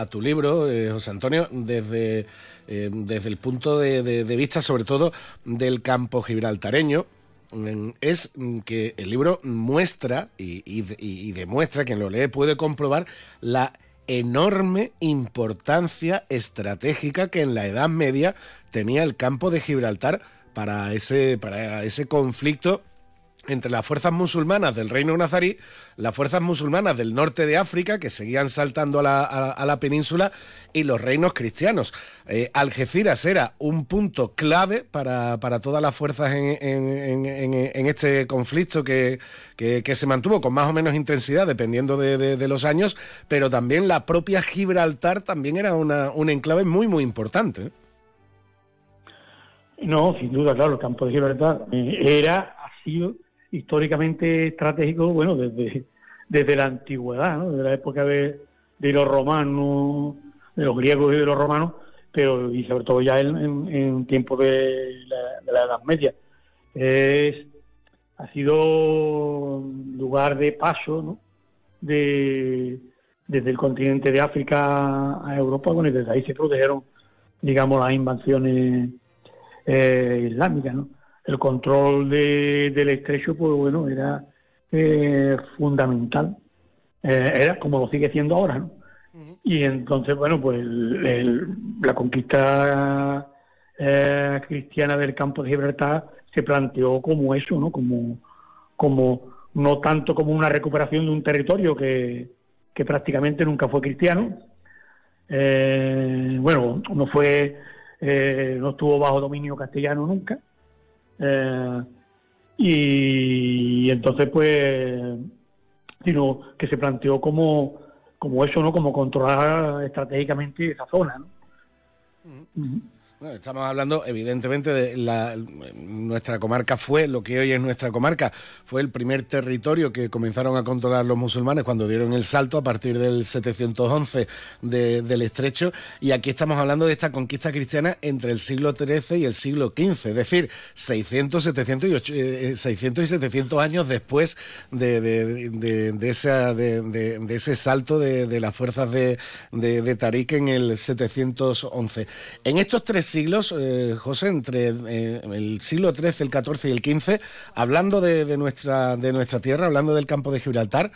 Speaker 1: tu libro, eh, José Antonio, desde, eh, desde el punto de, vista, sobre todo, del campo gibraltareño, es que el libro muestra y, demuestra, quien lo lee puede comprobar la enorme importancia estratégica que en la Edad Media tenía el campo de Gibraltar para ese, para ese conflicto entre las fuerzas musulmanas del reino nazarí, las fuerzas musulmanas del norte de África, que seguían saltando a la, península, y los reinos cristianos. Eh, Algeciras era un punto clave para, todas las fuerzas en, este conflicto que, se mantuvo con más o menos intensidad, dependiendo de, los años, pero también la propia Gibraltar también era una, un enclave muy, muy importante.
Speaker 12: No, sin duda, claro, el campo de Gibraltar era, ha sido históricamente estratégico, bueno, desde, desde la antigüedad, ¿no? desde la época de, los romanos, de los griegos y de los romanos, pero y sobre todo ya en, tiempos de la, Edad Media. Es, ha sido lugar de paso ¿no? de, desde el continente de África a Europa, bueno, y desde ahí se protegieron, digamos, las invasiones eh, islámicas, ¿no? El control del estrecho, pues bueno, era eh, fundamental. Eh, era como lo sigue siendo ahora, ¿no? Y entonces, bueno, pues la conquista eh, cristiana del campo de Gibraltar se planteó como eso, ¿no? Como, como no tanto como una recuperación de un territorio que, que prácticamente nunca fue cristiano. bueno, no fue, no estuvo bajo dominio castellano nunca eh, y, entonces, pues, sino que se planteó como, como eso, ¿no? Como controlar estratégicamente esa zona, ¿no?
Speaker 1: Estamos hablando, evidentemente, de la, nuestra comarca fue lo que hoy es nuestra comarca, fue el primer territorio que comenzaron a controlar los musulmanes cuando dieron el salto a partir del 711 del estrecho, y aquí estamos hablando de esta conquista cristiana entre el siglo XIII y el siglo XV, es decir, 600, 700 y, 600 y 700 años después de, de, de, esa, de, ese salto de, las fuerzas de, de, Tariq en el 711. En estos tres siglos, eh, José, entre eh, el siglo XIII, el XIV y el XV, hablando de, nuestra, de nuestra tierra, hablando del campo de Gibraltar,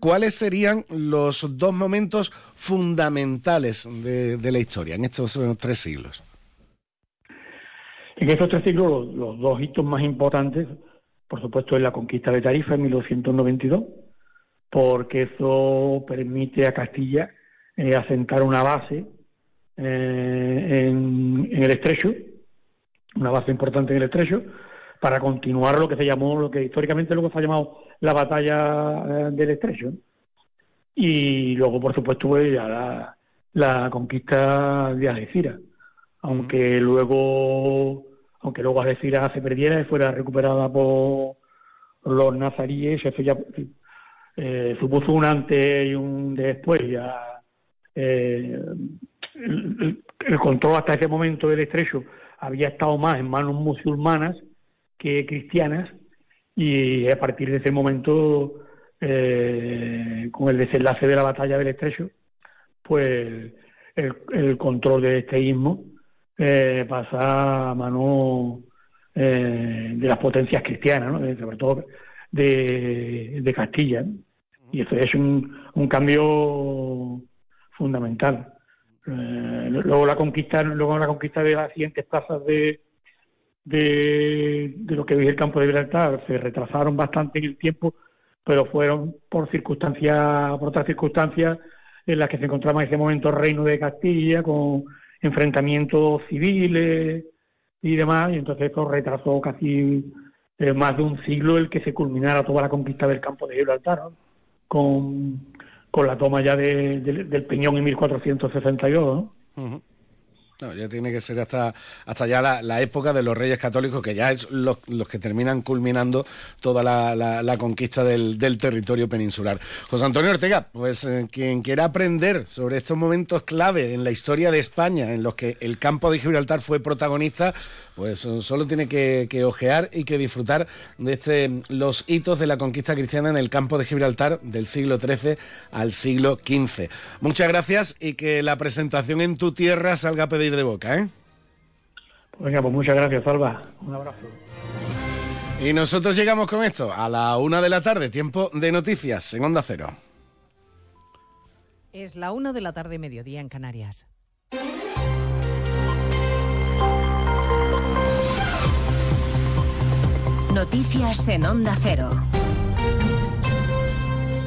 Speaker 1: ¿cuáles serían los dos momentos fundamentales de, la historia en estos eh, tres siglos?
Speaker 12: En estos tres siglos, los, dos hitos más importantes, por supuesto, es la conquista de Tarifa en 1292, porque eso permite a Castilla asentar una base eh, en, el estrecho, una base importante en el estrecho, para continuar lo que se llamó, lo que históricamente luego se ha llamado la batalla eh, del estrecho. Y luego, por supuesto, pues, ya la, conquista de Algeciras, aunque luego aunque luego Algeciras se perdiera y fuera recuperada por los nazaríes, eso ya eh, supuso un antes y un después, ya eh, el, control hasta ese momento del estrecho había estado más en manos musulmanas que cristianas y a partir de ese momento, eh, con el desenlace de la batalla del estrecho, pues el, control del esteísmo eh, pasa a manos eh, de las potencias cristianas, sobre todo de, Castilla. Y eso es un, un cambio fundamental. Eh, luego la conquista, luego la conquista de las siguientes plazas de, de, lo que hoy el campo de Gibraltar se retrasaron bastante en el tiempo, pero fueron por circunstancias, por otras circunstancias en las que se encontraba en ese momento el reino de Castilla con enfrentamientos civiles y demás, y entonces esto retrasó casi eh, más de un siglo el que se culminara toda la conquista del campo de Gibraltar, con, con la toma ya de, del Peñón en 1462. ¿no?
Speaker 1: No, ya tiene que ser hasta, hasta ya la, época de los reyes católicos, que ya es los, que terminan culminando toda la, conquista del, territorio peninsular. José Antonio Ortega, pues eh, quien quiera aprender sobre estos momentos clave en la historia de España, en los que el campo de Gibraltar fue protagonista, pues solo tiene que, ojear y que disfrutar de este, los hitos de la conquista cristiana en el campo de Gibraltar del siglo XIII al siglo XV. Muchas gracias y que la presentación en tu tierra salga a pedir de boca, ¿eh?
Speaker 12: Venga, pues muchas gracias, Salva. Un abrazo.
Speaker 1: Y nosotros llegamos con esto a la una de la tarde, tiempo de noticias en Onda Cero.
Speaker 13: Es la una de la tarde, mediodía en Canarias.
Speaker 14: Noticias en Onda Cero.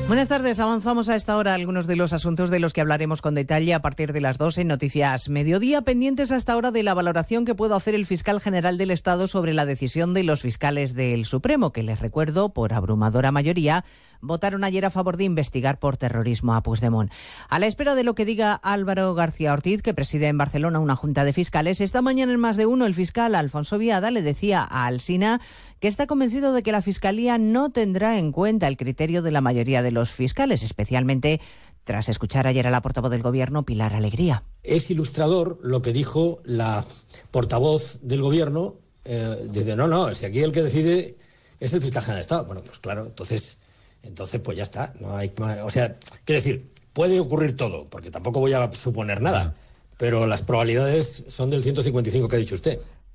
Speaker 13: Buenas tardes. Avanzamos a esta hora algunos de los asuntos de los que hablaremos con detalle a partir de las 12 en Noticias Mediodía, pendientes hasta ahora de la valoración que pueda hacer el fiscal general del Estado sobre la decisión de los fiscales del Supremo, que les recuerdo, por abrumadora mayoría, votaron ayer a favor de investigar por terrorismo a Puigdemont. A la espera de lo que diga Álvaro García Ortiz, que preside en Barcelona una junta de fiscales, esta mañana en más de uno el fiscal Alfonso Viada le decía a Alsina que está convencido de que la Fiscalía no tendrá en cuenta el criterio de la mayoría de los fiscales, especialmente tras escuchar ayer a la portavoz del Gobierno, Pilar Alegría.
Speaker 15: Es ilustrador lo que dijo la portavoz del Gobierno. Eh, dice, no, no, si aquí el que decide es el fiscal general de Estado. Bueno, pues claro, entonces entonces pues ya está. No hay, o sea, quiero decir, puede ocurrir todo, porque tampoco voy a suponer nada, pero las probabilidades son del 155 que ha dicho usted.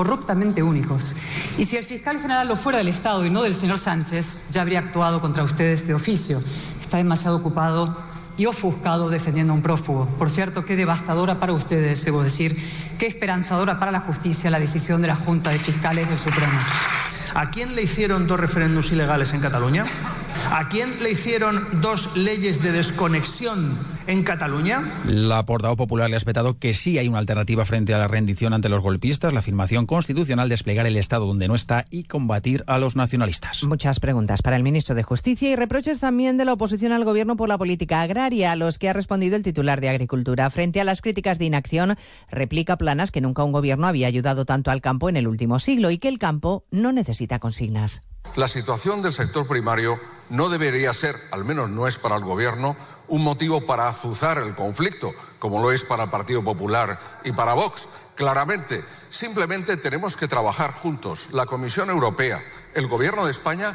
Speaker 16: corruptamente únicos. Y si el fiscal general lo fuera del Estado y no del señor Sánchez, ya habría actuado contra ustedes de oficio. Está demasiado ocupado y ofuscado defendiendo a un prófugo. Por cierto, qué devastadora para ustedes, debo decir, qué esperanzadora para la justicia la decisión de la Junta de Fiscales del Supremo.
Speaker 17: ¿A quién le hicieron dos referéndums ilegales en Cataluña? ¿A quién le hicieron dos leyes de desconexión en Cataluña?
Speaker 18: La portavoz popular le ha espetado que sí hay una alternativa frente a la rendición ante los golpistas, la afirmación constitucional, desplegar el Estado donde no está y combatir a los nacionalistas.
Speaker 13: Muchas preguntas para el ministro de Justicia y reproches también de la oposición al gobierno por la política agraria, a los que ha respondido el titular de Agricultura. Frente a las críticas de inacción, replica planas que nunca un gobierno había ayudado tanto al campo en el último siglo y que el campo no necesita consignas.
Speaker 19: La situación del sector primario no debería ser, al menos no es para el Gobierno, un motivo para azuzar el conflicto, como lo es para el Partido Popular y para Vox. Claramente, simplemente tenemos que trabajar juntos, la Comisión Europea, el Gobierno de España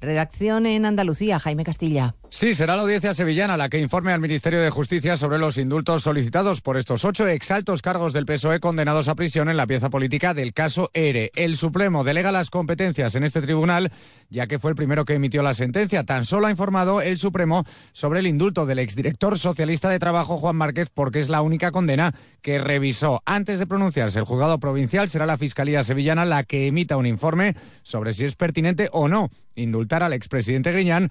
Speaker 13: Redacción en Andalucía, Jaime Castilla.
Speaker 20: Sí, será la audiencia sevillana la que informe al Ministerio de Justicia sobre los indultos solicitados por estos ocho exaltos cargos del PSOE condenados a prisión en la pieza política del caso ERE. El Supremo delega las competencias en este tribunal, ya que fue el primero que emitió la sentencia. Tan solo ha informado el Supremo sobre el indulto del exdirector socialista de Trabajo, Juan Márquez, porque es la única condena que revisó. Antes de pronunciarse el juzgado provincial, será la Fiscalía Sevillana la que emita un informe sobre si es pertinente o no indultar al expresidente Griñán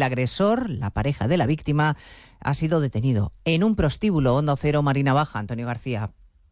Speaker 13: agresor, la pareja de la víctima, ha sido detenido en un prostíbulo Hondo Cero Marina Baja. Antonio García.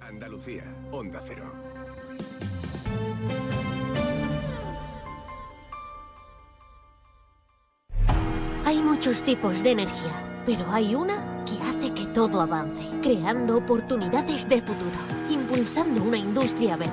Speaker 4: Andalucía, Onda Cero.
Speaker 21: Hay muchos tipos de energía, pero hay una que hace que todo avance, creando oportunidades de futuro, impulsando una industria verde,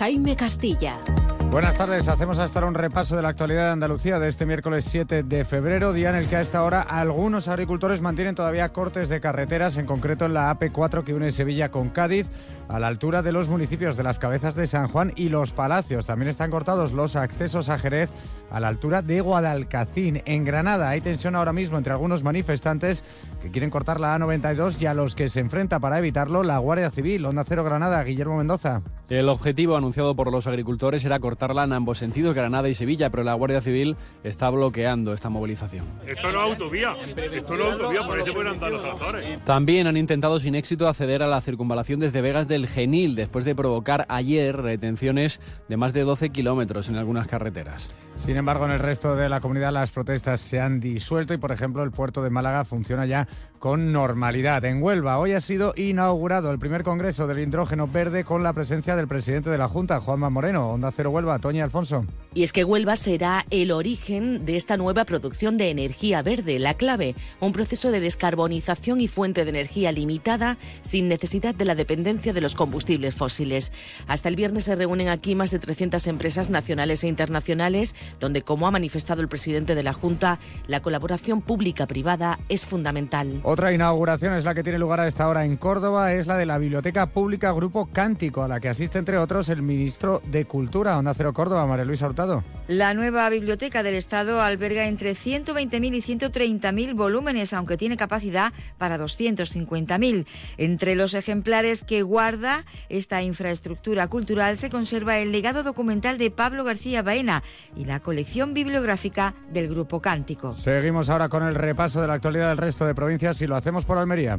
Speaker 14: Jaime Castilla.
Speaker 20: Buenas tardes, hacemos hasta ahora un repaso de la actualidad de Andalucía de este miércoles 7 de febrero, día en el que a esta hora algunos agricultores mantienen todavía cortes de carreteras, en concreto en la AP4 que une Sevilla con Cádiz, a la altura de los municipios de las Cabezas de San Juan y Los Palacios. También están cortados los accesos a Jerez a la altura de Guadalcacín. En Granada hay tensión ahora mismo entre algunos manifestantes que quieren cortar la A92 y a los que se enfrenta para evitarlo la Guardia Civil. Onda Cero Granada, Guillermo Mendoza.
Speaker 22: El objetivo anunciado por los agricultores era cortarla en ambos sentidos, Granada y Sevilla, pero la Guardia Civil está bloqueando esta movilización.
Speaker 23: Esto no es autovía, esto no es autovía, por eso pueden andar los tractores.
Speaker 22: También han intentado sin éxito acceder a la circunvalación desde Vegas del Genil, después de provocar ayer retenciones de más de 12 kilómetros en algunas carreteras.
Speaker 20: Sin embargo, en el resto de la comunidad las protestas se han disuelto y, por ejemplo, el puerto de Málaga funciona ya con normalidad. En Huelva hoy ha sido inaugurado el primer congreso del hidrógeno verde con la presencia del presidente de la Junta, Juanma Moreno. Onda Cero Huelva, Toña Alfonso.
Speaker 24: Y es que Huelva será el origen de esta nueva producción de energía verde, la clave, un proceso de descarbonización y fuente de energía limitada sin necesidad de la dependencia de los combustibles fósiles. Hasta el viernes se reúnen aquí más de 300 empresas nacionales e internacionales, donde, como ha manifestado el presidente de la Junta, la colaboración pública-privada es fundamental.
Speaker 20: Otra inauguración es la que tiene lugar a esta hora en Córdoba, es la de la Biblioteca Pública Grupo Cántico, a la que asiste entre otros el ministro de Cultura, Onda Cero Córdoba, María Luisa Hurtado.
Speaker 25: La nueva biblioteca del Estado alberga entre 120.000 y 130.000 volúmenes, aunque tiene capacidad para 250.000. Entre los ejemplares que guarda esta infraestructura cultural se conserva el legado documental de Pablo García Baena y la colección bibliográfica del Grupo Cántico.
Speaker 20: Seguimos ahora con el repaso de la actualidad del resto de provincias y lo hacemos por Almería.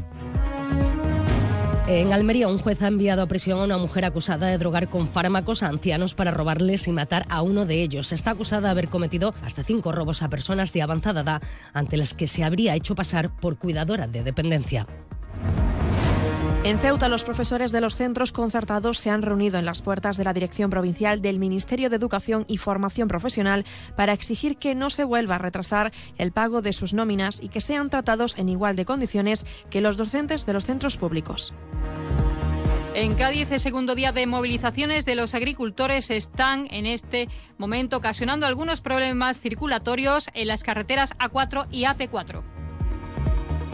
Speaker 26: En Almería, un juez ha enviado a prisión a una mujer acusada de drogar con fármacos a ancianos para robarles y matar a uno de ellos. Está acusada de haber cometido hasta cinco robos a personas de avanzada edad ante las que se habría hecho pasar por cuidadora de dependencia.
Speaker 27: En Ceuta, los profesores de los centros concertados se han reunido en las puertas de la Dirección Provincial del Ministerio de Educación y Formación Profesional para exigir que no se vuelva a retrasar el pago de sus nóminas y que sean tratados en igual de condiciones que los docentes de los centros públicos.
Speaker 28: En Cádiz, el segundo día de movilizaciones de los agricultores están en este momento ocasionando algunos problemas circulatorios en las carreteras A4 y AP4.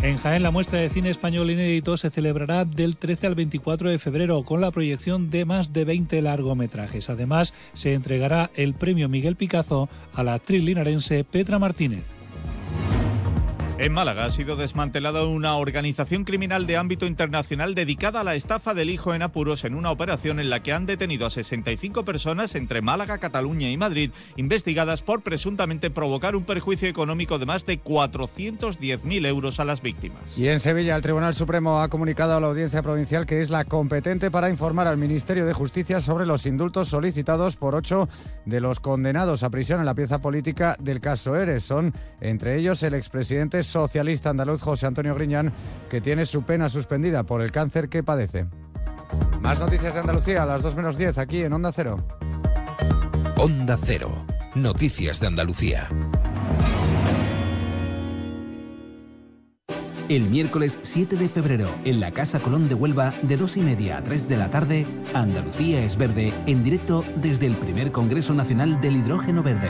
Speaker 29: En Jaén, la muestra de cine español inédito se celebrará del 13 al 24 de febrero con la proyección de más de 20 largometrajes. Además, se entregará el premio Miguel Picazo a la actriz linarense Petra Martínez.
Speaker 30: En Málaga ha sido desmantelada una organización criminal de ámbito internacional dedicada a la estafa del hijo en apuros en una operación en la que han detenido a 65 personas entre Málaga, Cataluña y Madrid, investigadas por presuntamente provocar un perjuicio económico de más de 410.000 euros a las víctimas.
Speaker 20: Y en Sevilla, el Tribunal Supremo ha comunicado a la Audiencia Provincial que es la competente para informar al Ministerio de Justicia sobre los indultos solicitados por ocho de los condenados a prisión en la pieza política del caso Eres. Son, entre ellos, el expresidente socialista andaluz José Antonio Griñán, que tiene su pena suspendida por el cáncer que padece. Más noticias de Andalucía a las 2 menos 10 aquí en Onda Cero.
Speaker 31: Onda Cero. Noticias de Andalucía.
Speaker 2: El miércoles 7 de febrero, en la Casa Colón de Huelva, de 2 y media a 3 de la tarde, Andalucía es verde, en directo desde el primer Congreso Nacional del Hidrógeno Verde.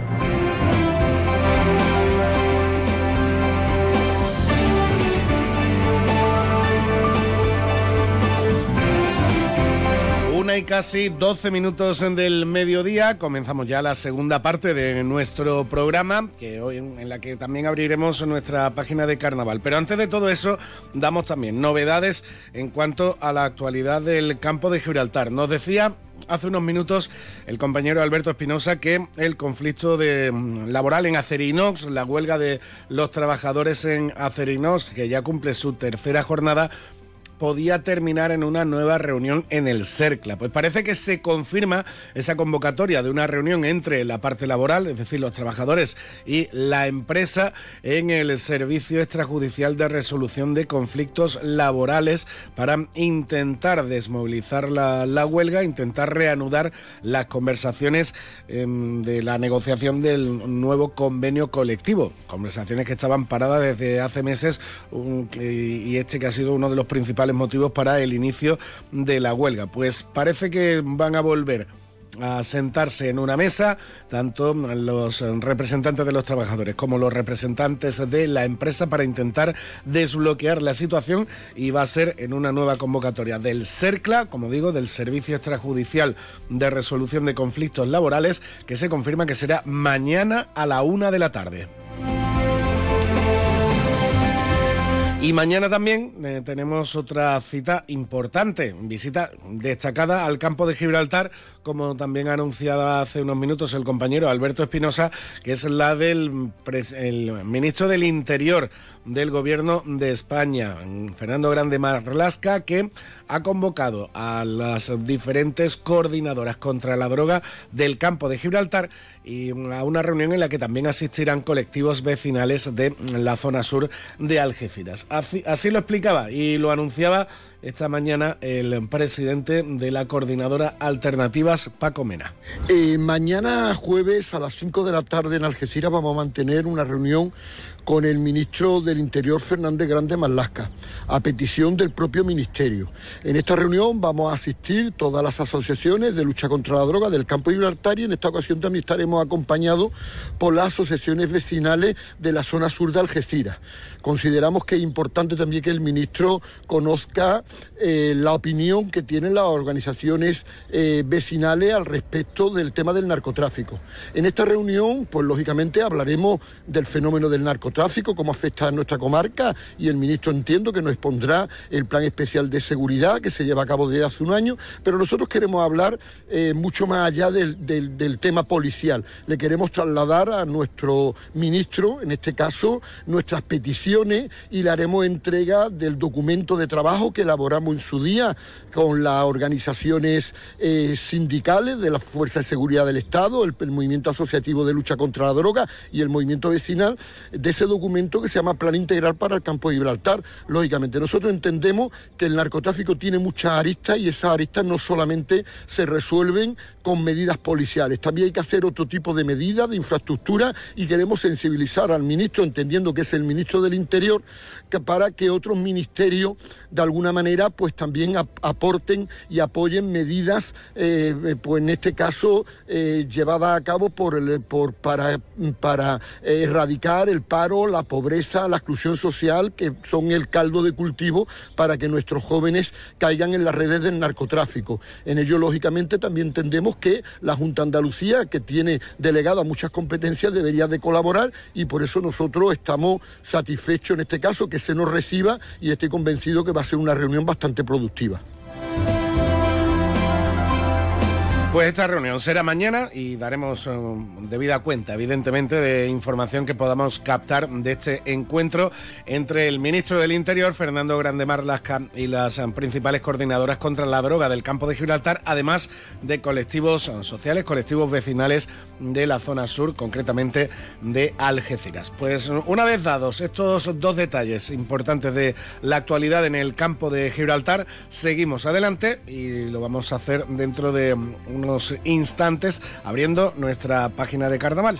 Speaker 1: Una y casi 12 minutos del mediodía. Comenzamos ya la segunda parte de nuestro programa, que hoy en la que también abriremos nuestra página de carnaval. Pero antes de todo eso, damos también novedades en cuanto a la actualidad del campo de Gibraltar. Nos decía hace unos minutos el compañero Alberto Espinosa que el conflicto de, mm, laboral en Acerinox, la huelga de los trabajadores en Acerinox, que ya cumple su tercera jornada, podía terminar en una nueva reunión en el CERCLA. Pues parece que se confirma esa convocatoria de una reunión entre la parte laboral, es decir, los trabajadores y la empresa en el Servicio Extrajudicial de Resolución de Conflictos Laborales para intentar desmovilizar la, la huelga, intentar reanudar las conversaciones em, de la negociación del nuevo convenio colectivo. Conversaciones que estaban paradas desde hace meses y este que ha sido uno de los principales motivos para el inicio de la huelga. Pues parece que van a volver a sentarse en una mesa tanto los representantes de los trabajadores como los representantes de la empresa para intentar desbloquear la situación y va a ser en una nueva convocatoria del CERCLA, como digo, del Servicio Extrajudicial de Resolución de Conflictos Laborales, que se confirma que será mañana a la una de la tarde. Y mañana también eh, tenemos otra cita importante, visita destacada al campo de Gibraltar, como también ha anunciado hace unos minutos el compañero Alberto Espinosa, que es la del el ministro del Interior del Gobierno de España, Fernando Grande Marlasca, que ha convocado a las diferentes coordinadoras contra la droga del campo de Gibraltar y a una reunión en la que también asistirán colectivos vecinales de la zona sur de Algeciras. Así, lo explicaba y lo anunciaba esta mañana el presidente de la coordinadora Alternativas, Paco Mena.
Speaker 32: Eh, mañana jueves a las 5 de la tarde en Algeciras vamos a mantener una reunión con el ministro del Interior Fernández Grande Marlasca, a petición del propio ministerio. En esta reunión vamos a asistir todas las asociaciones de lucha contra la droga del campo Gibraltar y en esta ocasión también estaremos acompañados por las asociaciones vecinales de la zona sur de Algeciras. Consideramos que es importante también que el ministro conozca eh, la opinión que tienen las organizaciones eh, vecinales al respecto del tema del narcotráfico. En esta reunión, pues lógicamente hablaremos del fenómeno del narcotráfico, cómo afecta a nuestra comarca y el ministro entiendo que nos expondrá el plan especial de seguridad que se lleva a cabo desde hace un año, pero nosotros queremos hablar eh, mucho más allá del, del tema policial. Le queremos trasladar a nuestro ministro, en este caso, nuestras peticiones y le haremos entrega del documento de trabajo que elaboramos en su día con las organizaciones eh, sindicales de la Fuerza de Seguridad del Estado, el, Movimiento Asociativo de Lucha contra la Droga y el Movimiento Vecinal, de ese documento que se llama Plan Integral para el Campo de Gibraltar. Lógicamente, nosotros entendemos que el narcotráfico tiene muchas aristas y esas aristas no solamente se resuelven con medidas policiales, también hay que hacer otro tipo de medidas de infraestructura y queremos sensibilizar al ministro, entendiendo que es el ministro del Interior, que para que otros ministerios de alguna manera pues también aporten y apoyen medidas, eh, pues en este caso eh, llevadas a cabo por, por para, para erradicar el paro, la pobreza, la exclusión social, que son el caldo de cultivo para que nuestros jóvenes caigan en las redes del narcotráfico. En ello, lógicamente, también entendemos que la Junta Andalucía, que tiene delegada muchas competencias, debería de colaborar y por eso nosotros estamos satisfechos en este caso que se nos reciba y estoy convencido que va a ser una reunión bastante productiva.
Speaker 1: Pues esta reunión será mañana y daremos eh, debida cuenta, evidentemente, de información que podamos captar de este encuentro entre el ministro del Interior, Fernando Grande Marlasca, y las eh, principales coordinadoras contra la droga del campo de Gibraltar, además de colectivos eh, sociales, colectivos vecinales de la zona sur, concretamente de Algeciras. Pues una vez dados estos dos detalles importantes de la actualidad en el campo de Gibraltar, seguimos adelante y lo vamos a hacer dentro de un unos instantes abriendo nuestra página de carnaval.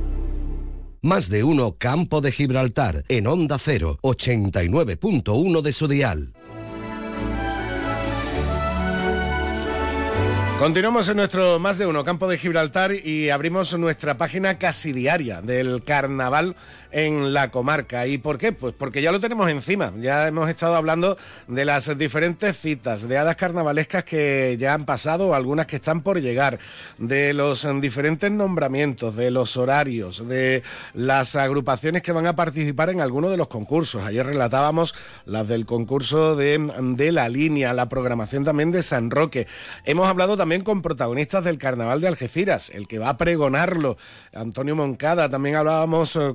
Speaker 33: Más de uno Campo de Gibraltar en Onda 0, 89.1 de su dial.
Speaker 1: Continuamos en nuestro más de uno campo de Gibraltar y abrimos nuestra página casi diaria del carnaval en la comarca. ¿Y por qué? Pues porque ya lo tenemos encima. Ya hemos estado hablando de las diferentes citas, de hadas carnavalescas que ya han pasado, algunas que están por llegar, de los diferentes nombramientos, de los horarios, de las agrupaciones que van a participar en alguno de los concursos. Ayer relatábamos las del concurso de, de la línea, la programación también de San Roque. Hemos hablado también con protagonistas del Carnaval de Algeciras, el que va a pregonarlo, Antonio Moncada. También hablábamos eh,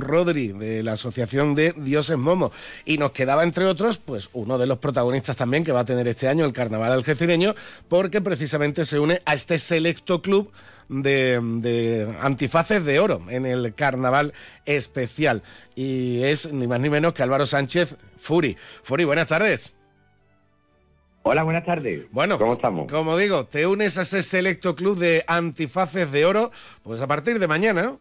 Speaker 1: Rodri de la Asociación de Dioses Momo. Y nos quedaba, entre otros, pues uno de los protagonistas también que va a tener este año el Carnaval algecireño, porque precisamente se une a este selecto club de, de, antifaces de oro en el carnaval especial. Y es ni más ni menos que Álvaro Sánchez Furi. Furi, buenas tardes.
Speaker 34: Hola, buenas tardes.
Speaker 1: Bueno,
Speaker 34: ¿cómo estamos?
Speaker 1: Como digo, te unes a ese selecto club de antifaces de oro, pues a partir de mañana.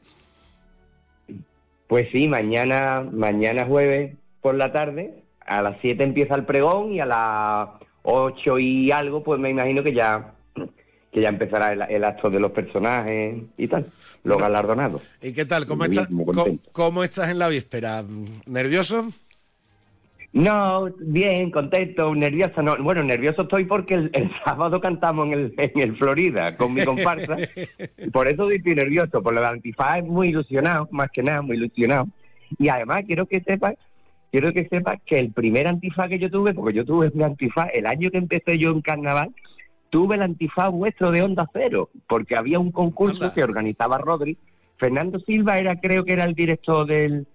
Speaker 34: Pues sí, mañana, mañana jueves por la tarde, a las 7 empieza el pregón y a las 8 y algo, pues me imagino que ya que ya empezará el, acto de los personajes y tal, los galardonados.
Speaker 1: ¿Y qué tal? ¿Cómo, estás, ¿cómo, estás en la víspera? ¿Nervioso?
Speaker 34: No, bien, contento, nervioso. No, bueno, nervioso estoy porque el, sábado cantamos en el, en el Florida con mi comparsa. por eso estoy nervioso, por lo de Antifaz muy ilusionado, más que nada, muy ilusionado. Y además quiero que sepas, quiero que sepas que el primer antifaz que yo tuve, porque yo tuve un antifaz el año que empecé yo en carnaval, tuve el antifaz vuestro de Onda Cero, porque había un concurso que organizaba Rodri. Fernando Silva era, creo que era el director del,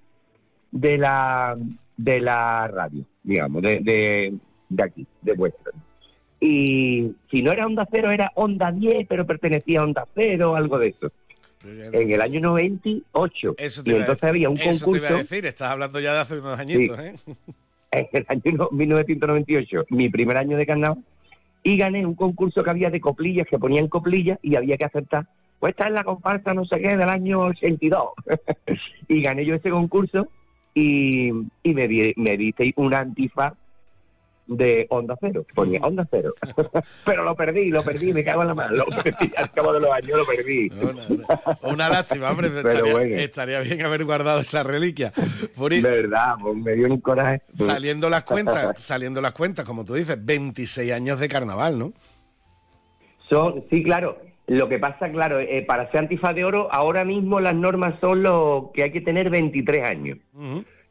Speaker 34: de la de la radio, digamos, de, de, de aquí, de vuestro. Y si no era Onda Cero, era Onda 10, pero pertenecía a Onda Cero, algo de eso. En el año 98.
Speaker 1: Eso
Speaker 34: y entonces había un concurso. Te
Speaker 1: iba a decir, estás hablando ya de hace unos añitos, ¿eh?
Speaker 34: En el año 1998, mi primer año de carnaval, y gané un concurso que había de coplillas, que ponían coplillas y había que aceptar. Pues esta es la comparsa no sé qué del año 82. y gané yo ese concurso y, y me, di, me diste un antifaz de Onda Cero, ponía Onda Cero. Pero lo perdí, lo perdí, me cago en la mano, lo perdí, al cabo de los años lo perdí.
Speaker 1: Una, lástima, hombre, estaría, bien haber guardado esa reliquia.
Speaker 34: Verdad, pues me dio un coraje.
Speaker 1: Saliendo las cuentas, saliendo las cuentas, como tú dices, 26 años de carnaval, ¿no?
Speaker 34: Son, sí, claro. Lo que pasa, claro, eh, para ser antifaz de oro, ahora mismo las normas son lo que hay que tener 23 años.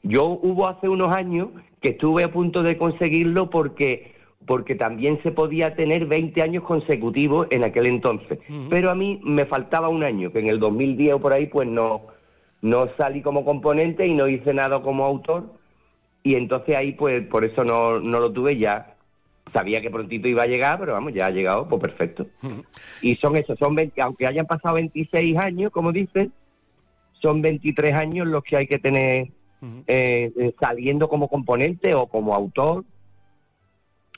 Speaker 34: Yo hubo hace unos años que estuve a punto de conseguirlo porque porque también se podía tener 20 años consecutivos en aquel entonces. Pero a mí me faltaba un año, que en el 2010 o por ahí pues no, no salí como componente y no hice nada como autor. Y entonces ahí pues por eso no, no lo tuve ya. Sabía que prontito iba a llegar, pero vamos, ya ha llegado, pues perfecto. Y son eso, son 20, aunque hayan pasado 26 años, como dicen, son 23 años los que hay que tener eh, eh, saliendo como componente o como autor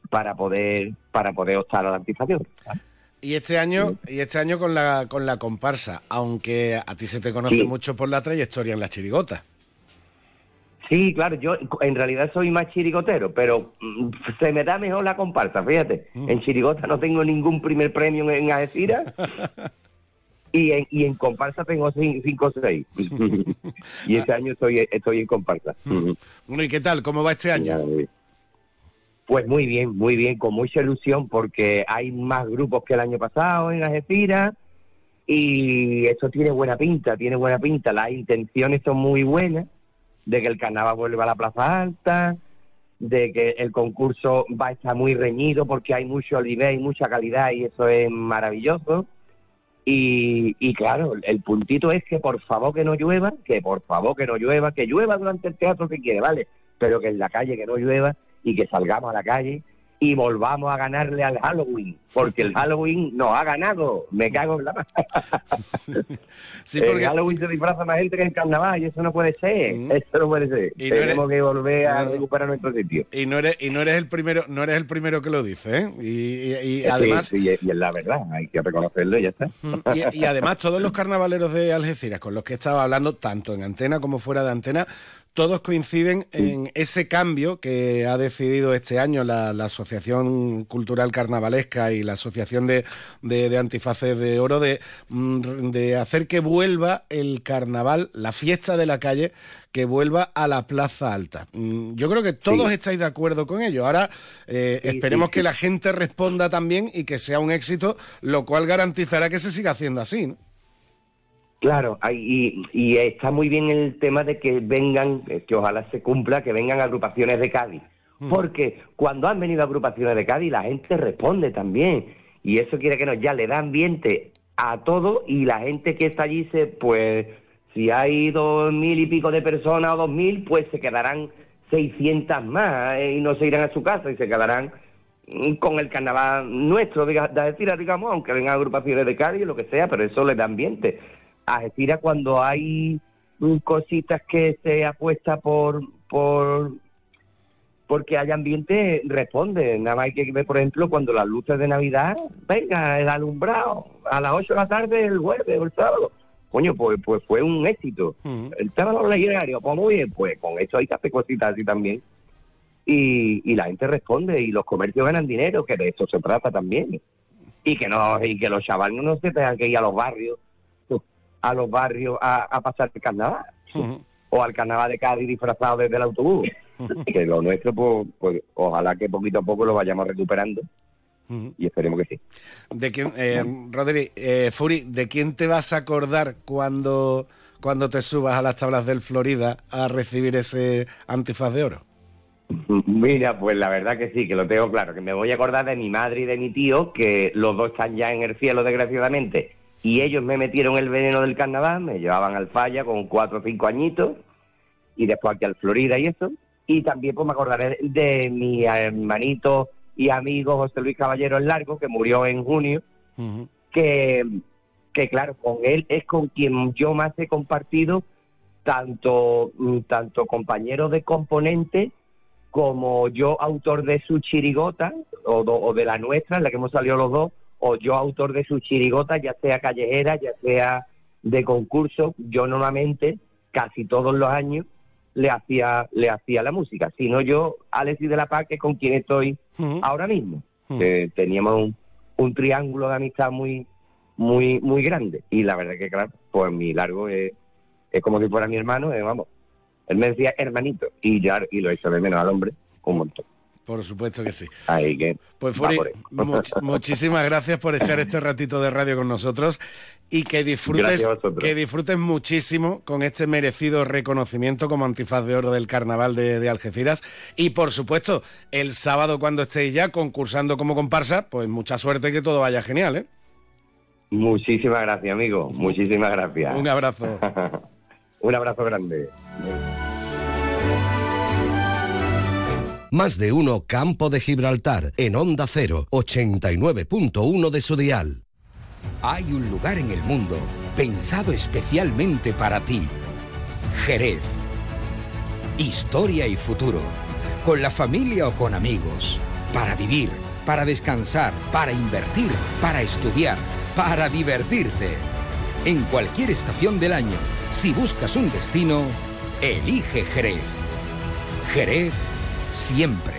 Speaker 34: para poder para poder optar a la anticipación.
Speaker 1: Y este año, y este año con la con la comparsa, aunque a ti se te conoce mucho por la trayectoria en la chirigota.
Speaker 34: Sí, claro, yo en realidad soy más chirigotero, pero mm, se me da mejor la comparsa, fíjate. Mm. En chirigota no tengo ningún primer premio en Algeciras y en, y en comparsa tengo 5 o 6. y este año estoy, estoy en comparsa.
Speaker 1: Bueno, ¿y qué tal? ¿Cómo va este año?
Speaker 34: Pues muy bien, muy bien, con mucha ilusión porque hay más grupos que el año pasado en Algeciras y esto tiene buena pinta, tiene buena pinta. Las intenciones son muy buenas de que el carnaval vuelva a la Plaza Alta, de que el concurso va a estar muy reñido porque hay mucho nivel y mucha calidad y eso es maravilloso. Y, y claro, el puntito es que por favor que no llueva, que por favor que no llueva, que llueva durante el teatro si quiere, ¿vale? Pero que en la calle que no llueva y que salgamos a la calle y volvamos a ganarle al Halloween, porque el Halloween nos ha ganado. Me cago en la sí, porque... El Halloween se disfraza más gente que en carnaval y eso no puede ser. Eso no puede ser. Tenemos que volver a recuperar nuestro sitio.
Speaker 1: Y no eres y no eres el primero, no eres el primero que lo dice, ¿eh? Y, además
Speaker 34: y es la verdad, hay que reconocerlo y ya está.
Speaker 1: Y, además todos los carnavaleros de Algeciras con los que estaba hablando tanto en antena como fuera de antena todos coinciden en ese cambio que ha decidido este año la, Asociación Cultural Carnavalesca y la Asociación de, de, Antifaces de Oro de, mm, de, hacer que vuelva el carnaval, la fiesta de la calle, que vuelva a la Plaza Alta. Mm, yo creo que todos estáis de acuerdo con ello. Ahora eh, esperemos que la gente responda también y que sea un éxito, lo cual garantizará que se siga haciendo así.
Speaker 34: Claro, y, y, está muy bien el tema de que vengan, eh, que ojalá se cumpla, que vengan agrupaciones de Cádiz. Mm. Porque cuando han venido agrupaciones de Cádiz, la gente responde también. Y eso quiere que no, ya le da ambiente a todo y la gente que está allí se, pues, si hay dos mil y pico de personas o dos mil, pues se quedarán 600 más eh, y no se irán a su casa y se quedarán mm, con el carnaval nuestro, de digamos, aunque vengan agrupaciones de Cádiz, lo que sea, pero eso le da ambiente. Algeciras cuando hay cositas que se apuesta por, por porque haya ambiente, responde. Nada más hay que ver, por ejemplo, cuando las luces de Navidad, venga, el alumbrado, a las 8 de la tarde el jueves o el sábado. Coño, pues, pues fue un éxito. El tema de los legionarios, pues muy bien, pues con eso hay que hacer cositas así también. Y, y la gente responde y los comercios ganan dinero, que de eso se trata también. Y que no y que los chavales no se tengan que ir a los barrios, a los barrios a, a pasar el carnaval. O al carnaval de Cádiz disfrazado desde el autobús. que lo nuestro, pues, pues ojalá que poquito a poco lo vayamos recuperando. Y esperemos que sí.
Speaker 1: ¿De quién, eh, Rodri, eh, Furi, ¿de quién te vas a acordar cuando, cuando te subas a las tablas del Florida a recibir ese antifaz de oro?
Speaker 34: Mira, pues la verdad que sí, que lo tengo claro, que me voy a acordar de mi madre y de mi tío, que los dos están ya en el cielo desgraciadamente, y ellos me metieron el veneno del carnaval, me llevaban al falla con cuatro o cinco añitos, y después aquí al Florida y eso, y también pues me acordaré de mi hermanito y amigo José Luis Caballero el Largo, que murió en junio, que, que claro, con él es con quien yo más he compartido tanto, mm, tanto compañero de componente como yo autor de su chirigota, o, do- o de la nuestra, en la que hemos salido los dos, o yo autor de su chirigota, ya sea callejera, ya sea de concurso, yo normalmente, casi todos los años, le hacía, le hacía la música. Si no yo, Alexis de la Paz, que es con quien estoy ahora mismo. Que teníamos un, un triángulo de amistad muy, muy, muy grande. Y la verdad que, claro, pues mi largo es, es como si fuera mi hermano, eh, vamos. Él me decía hermanito, y ya, y lo hizo de menos al hombre, un montón.
Speaker 1: Por supuesto que sí.
Speaker 34: Ahí que.
Speaker 1: Pues Furi, much- muchísimas gracias por echar este ratito de radio con nosotros y que disfrutes, que disfrutes muchísimo con este merecido reconocimiento como antifaz de oro del carnaval de, de Algeciras. Y por supuesto, el sábado cuando estéis ya concursando como comparsa, pues mucha suerte que todo vaya genial, ¿eh?
Speaker 34: Muchísimas gracias, amigo. Muchísimas gracias.
Speaker 1: Un abrazo.
Speaker 34: un abrazo grande.
Speaker 33: Más de uno Campo de Gibraltar en Onda 0, 89.1 de su dial.
Speaker 31: Hay un lugar en el mundo pensado especialmente para ti. Jerez. Historia y futuro. Con la familia o con amigos. Para vivir, para descansar, para invertir, para estudiar, para divertirte. En cualquier estación del año, si buscas un destino, elige Jerez. Jerez siempre.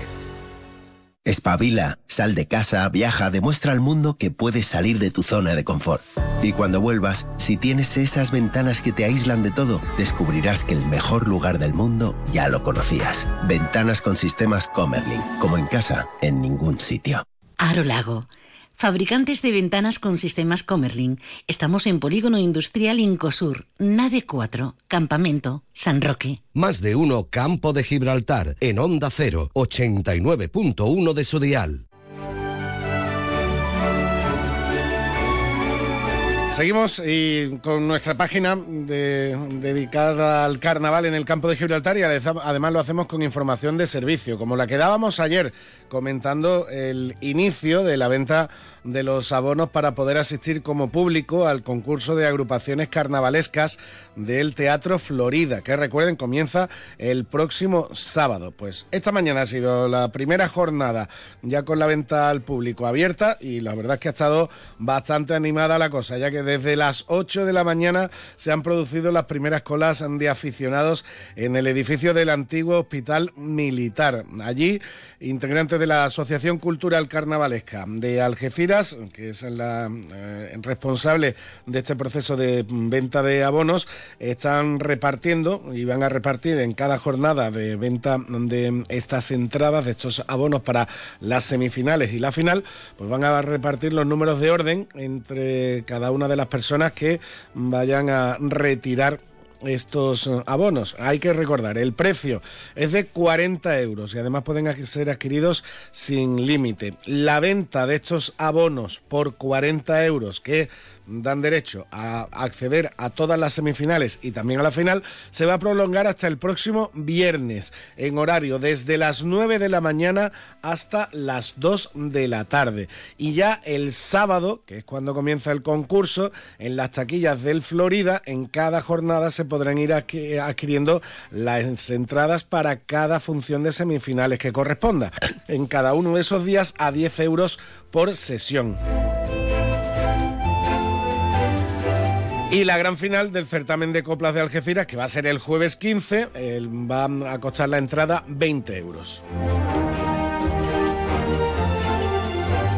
Speaker 35: Espabila, sal de casa, viaja, demuestra al mundo que puedes salir de tu zona de confort. Y cuando vuelvas, si tienes esas ventanas que te aíslan de todo, descubrirás que el mejor lugar del mundo ya lo conocías. Ventanas con sistemas Comerlin, como en casa, en ningún sitio.
Speaker 36: Aro Lago. Fabricantes de ventanas con sistemas Comerlin. Estamos en Polígono Industrial Incosur, Nave 4, Campamento, San Roque.
Speaker 33: Más de uno Campo de Gibraltar en Onda 0, 89.1 de su dial.
Speaker 1: Seguimos y con nuestra página de- dedicada al carnaval en el campo de Gibraltar y además lo hacemos con información de servicio, como la que dábamos ayer comentando el inicio de la venta de los abonos para poder asistir como público al concurso de agrupaciones carnavalescas del Teatro Florida, que recuerden comienza el próximo sábado. Pues esta mañana ha sido la primera jornada ya con la venta al público abierta y la verdad es que ha estado bastante animada la cosa, ya que desde las 8 de la mañana se han producido las primeras colas de aficionados en el edificio del antiguo Hospital Militar. Allí, integrantes de la Asociación Cultural Carnavalesca de Algeciras, que es la eh, responsable de este proceso de venta de abonos, están repartiendo y van a repartir en cada jornada de venta de estas entradas, de estos abonos para las semifinales y la final, pues van a repartir los números de orden entre cada una de las personas que vayan a retirar estos eh, abonos. Hay que recordar, el precio es de 40 euros y además pueden ser adquiridos sin límite. La venta de estos abonos por 40 euros que dan derecho a acceder a todas las semifinales y también a la final, se va a prolongar hasta el próximo viernes, en horario desde las 9 de la mañana hasta las 2 de la tarde. Y ya el sábado, que es cuando comienza el concurso, en las taquillas del Florida, en cada jornada se podrán ir adquiriendo las entradas para cada función de semifinales que corresponda. En cada uno de esos días a 10 euros por sesión. Y la gran final del certamen de coplas de Algeciras, que va a ser el jueves 15, va a costar la entrada 20 euros.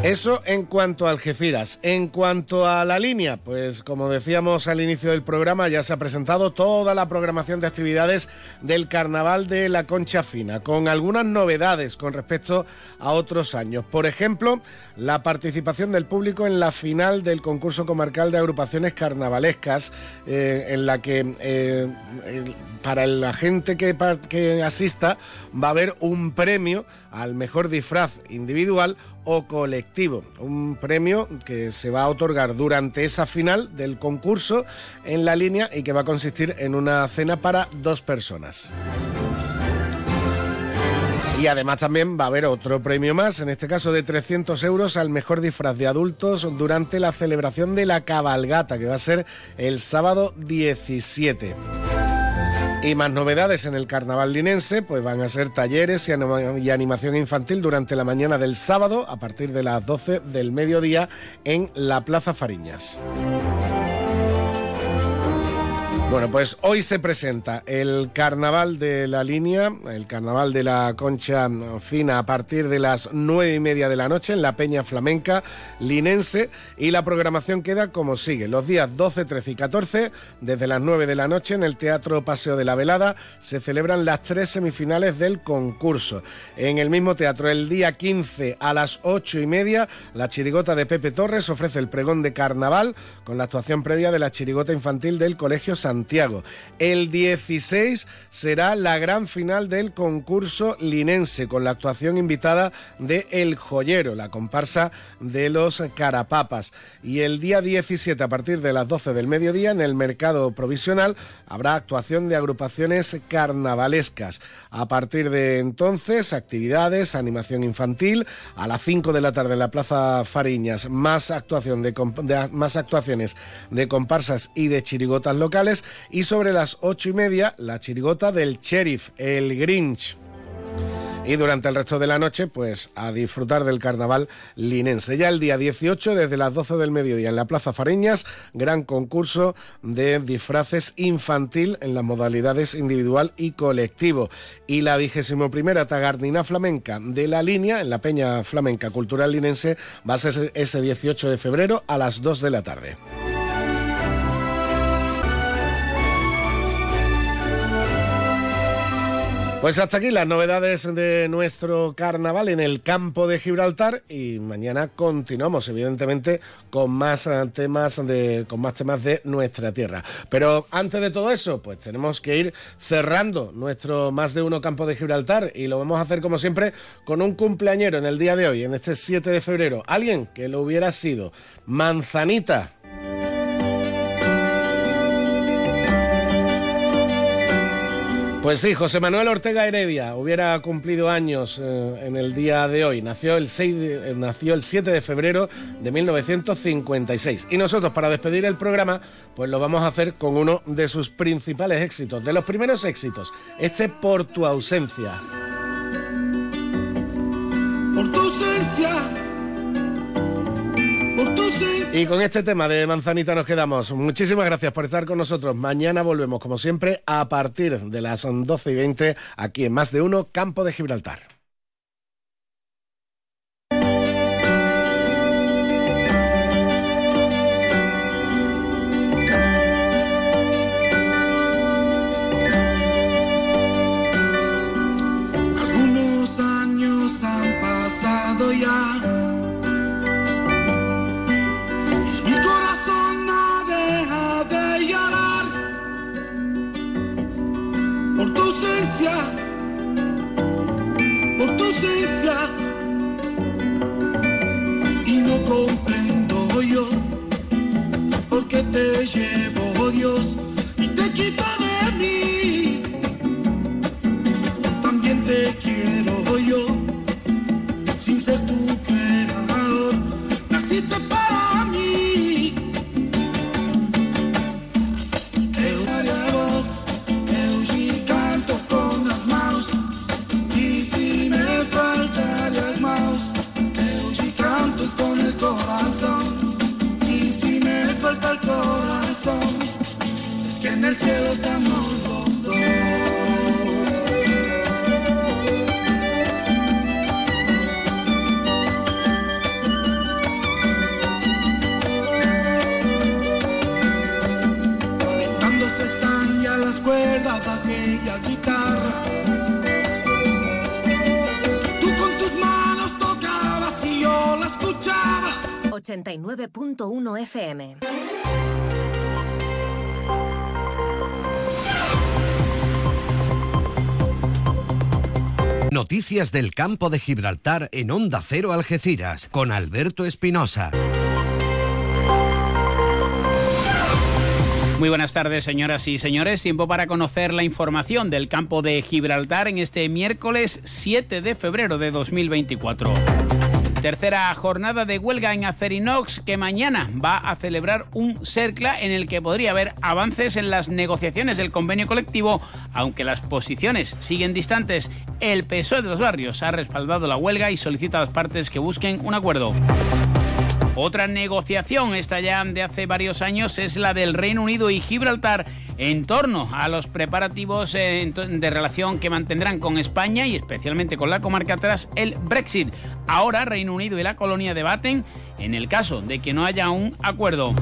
Speaker 1: Eso en cuanto a Algeciras. En cuanto a la línea, pues como decíamos al inicio del programa, ya se ha presentado toda la programación de actividades del Carnaval de la Concha Fina, con algunas novedades con respecto a otros años. Por ejemplo, la participación del público en la final del concurso comarcal de agrupaciones carnavalescas, eh, en la que eh, para la gente que, que asista va a haber un premio al mejor disfraz individual o colectivo. Un premio que se va a otorgar durante esa final del concurso en la línea y que va a consistir en una cena para dos personas. Y además también va a haber otro premio más, en este caso de 300 euros al mejor disfraz de adultos durante la celebración de la cabalgata, que va a ser el sábado 17. Y más novedades en el carnaval linense, pues van a ser talleres y, animación infantil durante la mañana del sábado a partir de las 12 del mediodía en la Plaza Fariñas. Bueno, pues hoy se presenta el carnaval de la línea, el carnaval de la concha fina a partir de las nueve y media de la noche en la Peña Flamenca Linense y la programación queda como sigue. Los días 12, 13 y 14, desde las 9 de la noche en el Teatro Paseo de la Velada, se celebran las tres semifinales del concurso. En el mismo teatro, el día 15 a las ocho y media, la chirigota de Pepe Torres ofrece el pregón de carnaval con la actuación previa de la chirigota infantil del Colegio San El 16 será la gran final del concurso linense con la actuación invitada de El Joyero, la comparsa de los Carapapas. Y el día 17 a partir de las 12 del mediodía en el mercado provisional habrá actuación de agrupaciones carnavalescas. A partir de entonces, actividades, animación infantil, a las 5 de la tarde en la Plaza Fariñas, más, actuación de, más actuaciones de comparsas y de chirigotas locales y sobre las ocho y media la chirigota del sheriff, el Grinch. Y durante el resto de la noche, pues a disfrutar del carnaval linense. Ya el día 18, desde las 12 del mediodía, en la Plaza Fariñas, gran concurso de disfraces infantil en las modalidades individual y colectivo. Y la vigésimo primera tagardina flamenca de la línea, en la Peña Flamenca Cultural Linense, va a ser ese 18 de febrero a las 2 de la tarde. Pues hasta aquí las novedades de nuestro carnaval en el campo de Gibraltar y mañana continuamos evidentemente con más eh, temas de con más temas de nuestra tierra. Pero antes de todo eso, pues tenemos que ir cerrando nuestro más de uno campo de Gibraltar y lo vamos a hacer como siempre con un cumpleañero en el día de hoy, en este 7 de febrero, alguien que lo hubiera sido. Manzanita Pues sí, José Manuel Ortega Heredia hubiera cumplido años eh, en el día de hoy. Nació el, 6 eh, nació el 7 de febrero de 1956. Y nosotros, para despedir el programa, pues lo vamos a hacer con uno de sus principales éxitos, de los primeros éxitos, este Por tu ausencia. Por tu ausencia y con este tema de manzanita nos quedamos. Muchísimas gracias por estar con nosotros. Mañana volvemos, como siempre, a partir de las 12 y 20, aquí en Más de Uno, Campo de Gibraltar.
Speaker 37: Te
Speaker 38: 89.1 FM.
Speaker 33: Noticias del campo de Gibraltar en Onda Cero Algeciras con Alberto Espinosa.
Speaker 5: Muy buenas tardes, señoras y señores. Tiempo para conocer la información del campo de Gibraltar en este miércoles 7 de febrero de 2024. Tercera jornada de huelga en Acerinox que mañana va a celebrar un CERCLA en el que podría haber avances en las negociaciones del convenio colectivo, aunque las posiciones siguen distantes. El PSOE de los barrios ha respaldado la huelga y solicita a las partes que busquen un acuerdo. Otra negociación, esta ya de hace varios años, es la del Reino Unido y Gibraltar en torno a los preparativos eh, de relación que mantendrán con España y especialmente con la comarca tras el Brexit. Ahora Reino Unido y la colonia debaten en el caso de que no haya un acuerdo.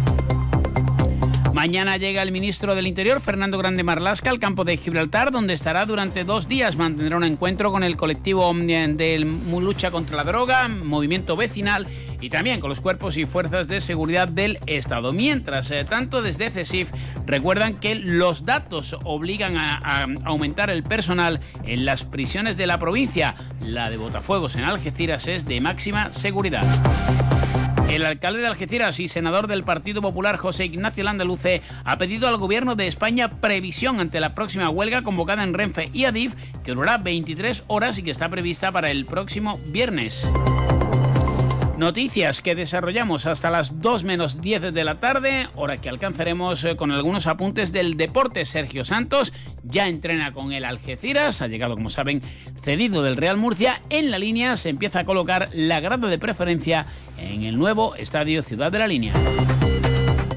Speaker 5: Mañana llega el ministro del Interior, Fernando Grande Marlasca, al campo de Gibraltar, donde estará durante dos días. Mantendrá un encuentro con el colectivo de lucha contra la droga, movimiento vecinal y también con los cuerpos y fuerzas de seguridad del Estado. Mientras eh, tanto, desde CESIF recuerdan que los datos obligan a, a aumentar el personal en las prisiones de la provincia. La de Botafuegos en Algeciras es de máxima seguridad. El alcalde de Algeciras y senador del Partido Popular, José Ignacio Landaluce, ha pedido al gobierno de España previsión ante la próxima huelga convocada en Renfe y Adif, que durará 23 horas y que está prevista para el próximo viernes. Noticias que desarrollamos hasta las 2 menos 10 de la tarde, hora que alcanzaremos eh, con algunos apuntes del deporte. Sergio Santos ya entrena con el Algeciras, ha llegado, como saben, cedido del Real Murcia. En la línea se empieza a colocar la grada de preferencia en el nuevo Estadio Ciudad de la Línea.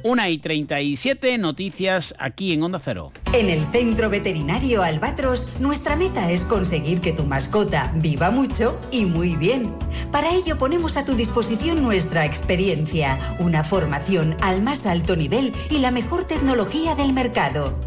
Speaker 5: 1 y 37 noticias aquí en Onda Cero.
Speaker 39: En el Centro Veterinario Albatros, nuestra meta es conseguir que tu mascota viva mucho y muy bien. Para ello ponemos a tu disposición nuestra experiencia, una formación al más alto nivel y la mejor tecnología del mercado.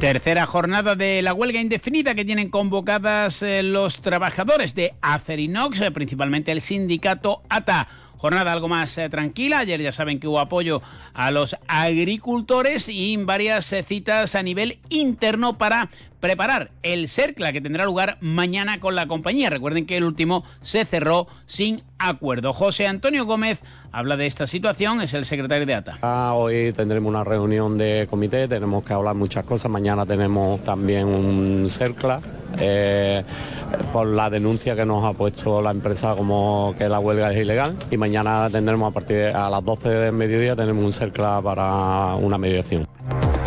Speaker 5: Tercera jornada de la huelga indefinida que tienen convocadas eh, los trabajadores de Acerinox, eh, principalmente el sindicato ATA. Jornada algo más eh, tranquila. Ayer ya saben que hubo apoyo a los agricultores y varias citas a nivel interno para preparar el CERCLA que tendrá lugar mañana con la compañía. Recuerden que el último se cerró sin acuerdo. José Antonio Gómez habla de esta situación, es el secretario de ATA.
Speaker 40: Ah, hoy tendremos una reunión de comité, tenemos que hablar muchas cosas. Mañana tenemos también un CERCLA eh, por la denuncia que nos ha puesto la empresa como que la huelga es ilegal. Y mañana tendremos a partir de a las 12 del mediodía tenemos un CERCLA para una mediación.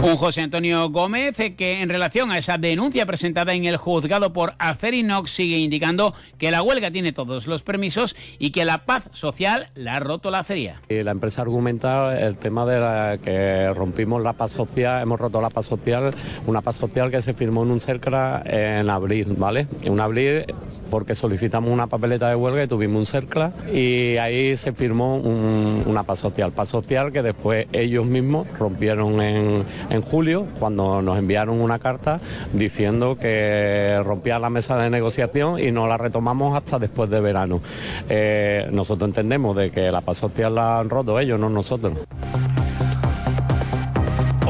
Speaker 5: Un José Antonio Gómez eh, que en relación a esa denuncia presentada en el juzgado por Acerinox sigue indicando que la huelga tiene todos los permisos y que la paz social la ha roto la acería.
Speaker 40: La empresa argumenta el tema de que rompimos la paz social, hemos roto la paz social, una paz social que se firmó en un CERCLA en abril, ¿vale? En abril porque solicitamos una papeleta de huelga y tuvimos un CERCLA y ahí se firmó un- una paz social, paz social que después ellos mismos rompieron en, en julio cuando nos enviaron una carta diciendo que rompía la mesa de negociación y no la retomamos hasta después de verano. Eh, nosotros entendemos de que la paz social la han roto ellos, no nosotros.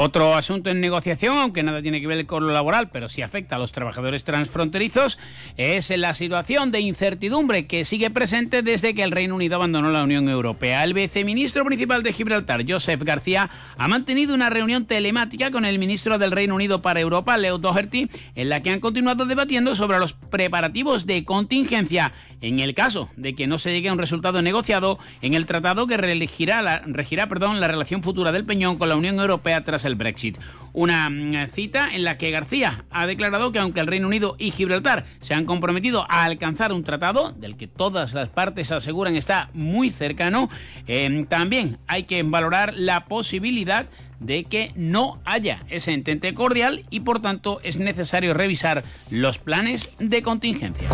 Speaker 5: Otro asunto en negociación, aunque nada tiene que ver con lo laboral, pero sí afecta a los trabajadores transfronterizos, es la situación de incertidumbre que sigue presente desde que el Reino Unido abandonó la Unión Europea. El viceministro principal de Gibraltar, Joseph García, ha mantenido una reunión telemática con el ministro del Reino Unido para Europa, Leo Doherty, en la que han continuado debatiendo sobre los preparativos de contingencia en el caso de que no se llegue a un resultado negociado en el tratado que regirá la, regirá, perdón, la relación futura del Peñón con la Unión Europea tras el Brexit. Una mm, cita en la que García ha declarado que aunque el Reino Unido y Gibraltar se han comprometido a alcanzar un tratado del que todas las partes aseguran está muy cercano, eh, también hay que valorar la posibilidad de que no haya ese entente cordial y por tanto es necesario revisar los planes de contingencia.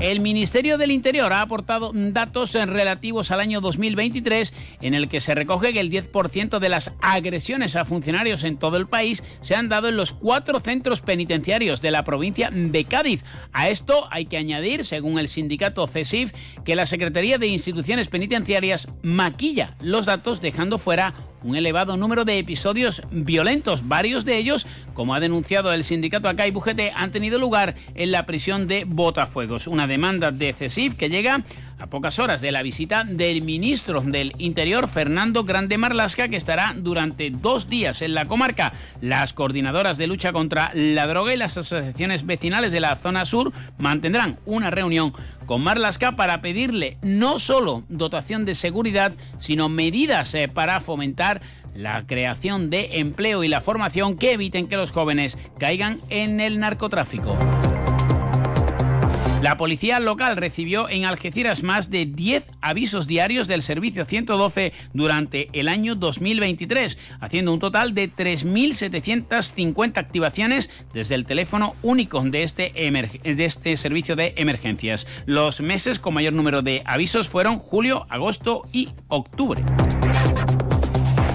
Speaker 5: El Ministerio del Interior ha aportado datos relativos al año 2023 en el que se recoge que el 10% de las agresiones a funcionarios en todo el país se han dado en los cuatro centros penitenciarios de la provincia de Cádiz. A esto hay que añadir, según el sindicato CESIF, que la Secretaría de Instituciones Penitenciarias maquilla los datos dejando fuera un elevado número de episodios violentos. Varios de ellos, como ha denunciado el sindicato acá Bujete, han tenido lugar en la prisión de Botafuegos. Una demanda de CESIF que llega a pocas horas de la visita del ministro del Interior, Fernando Grande Marlasca, que estará durante dos días en la comarca. Las coordinadoras de lucha contra la droga y las asociaciones vecinales de la zona sur mantendrán una reunión con Marlasca para pedirle no solo dotación de seguridad, sino medidas eh, para fomentar la creación de empleo y la formación que eviten que los jóvenes caigan en el narcotráfico. La policía local recibió en Algeciras más de 10 avisos diarios del servicio 112 durante el año 2023, haciendo un total de 3.750 activaciones desde el teléfono único de este, de este servicio de emergencias. Los meses con mayor número de avisos fueron julio, agosto y octubre.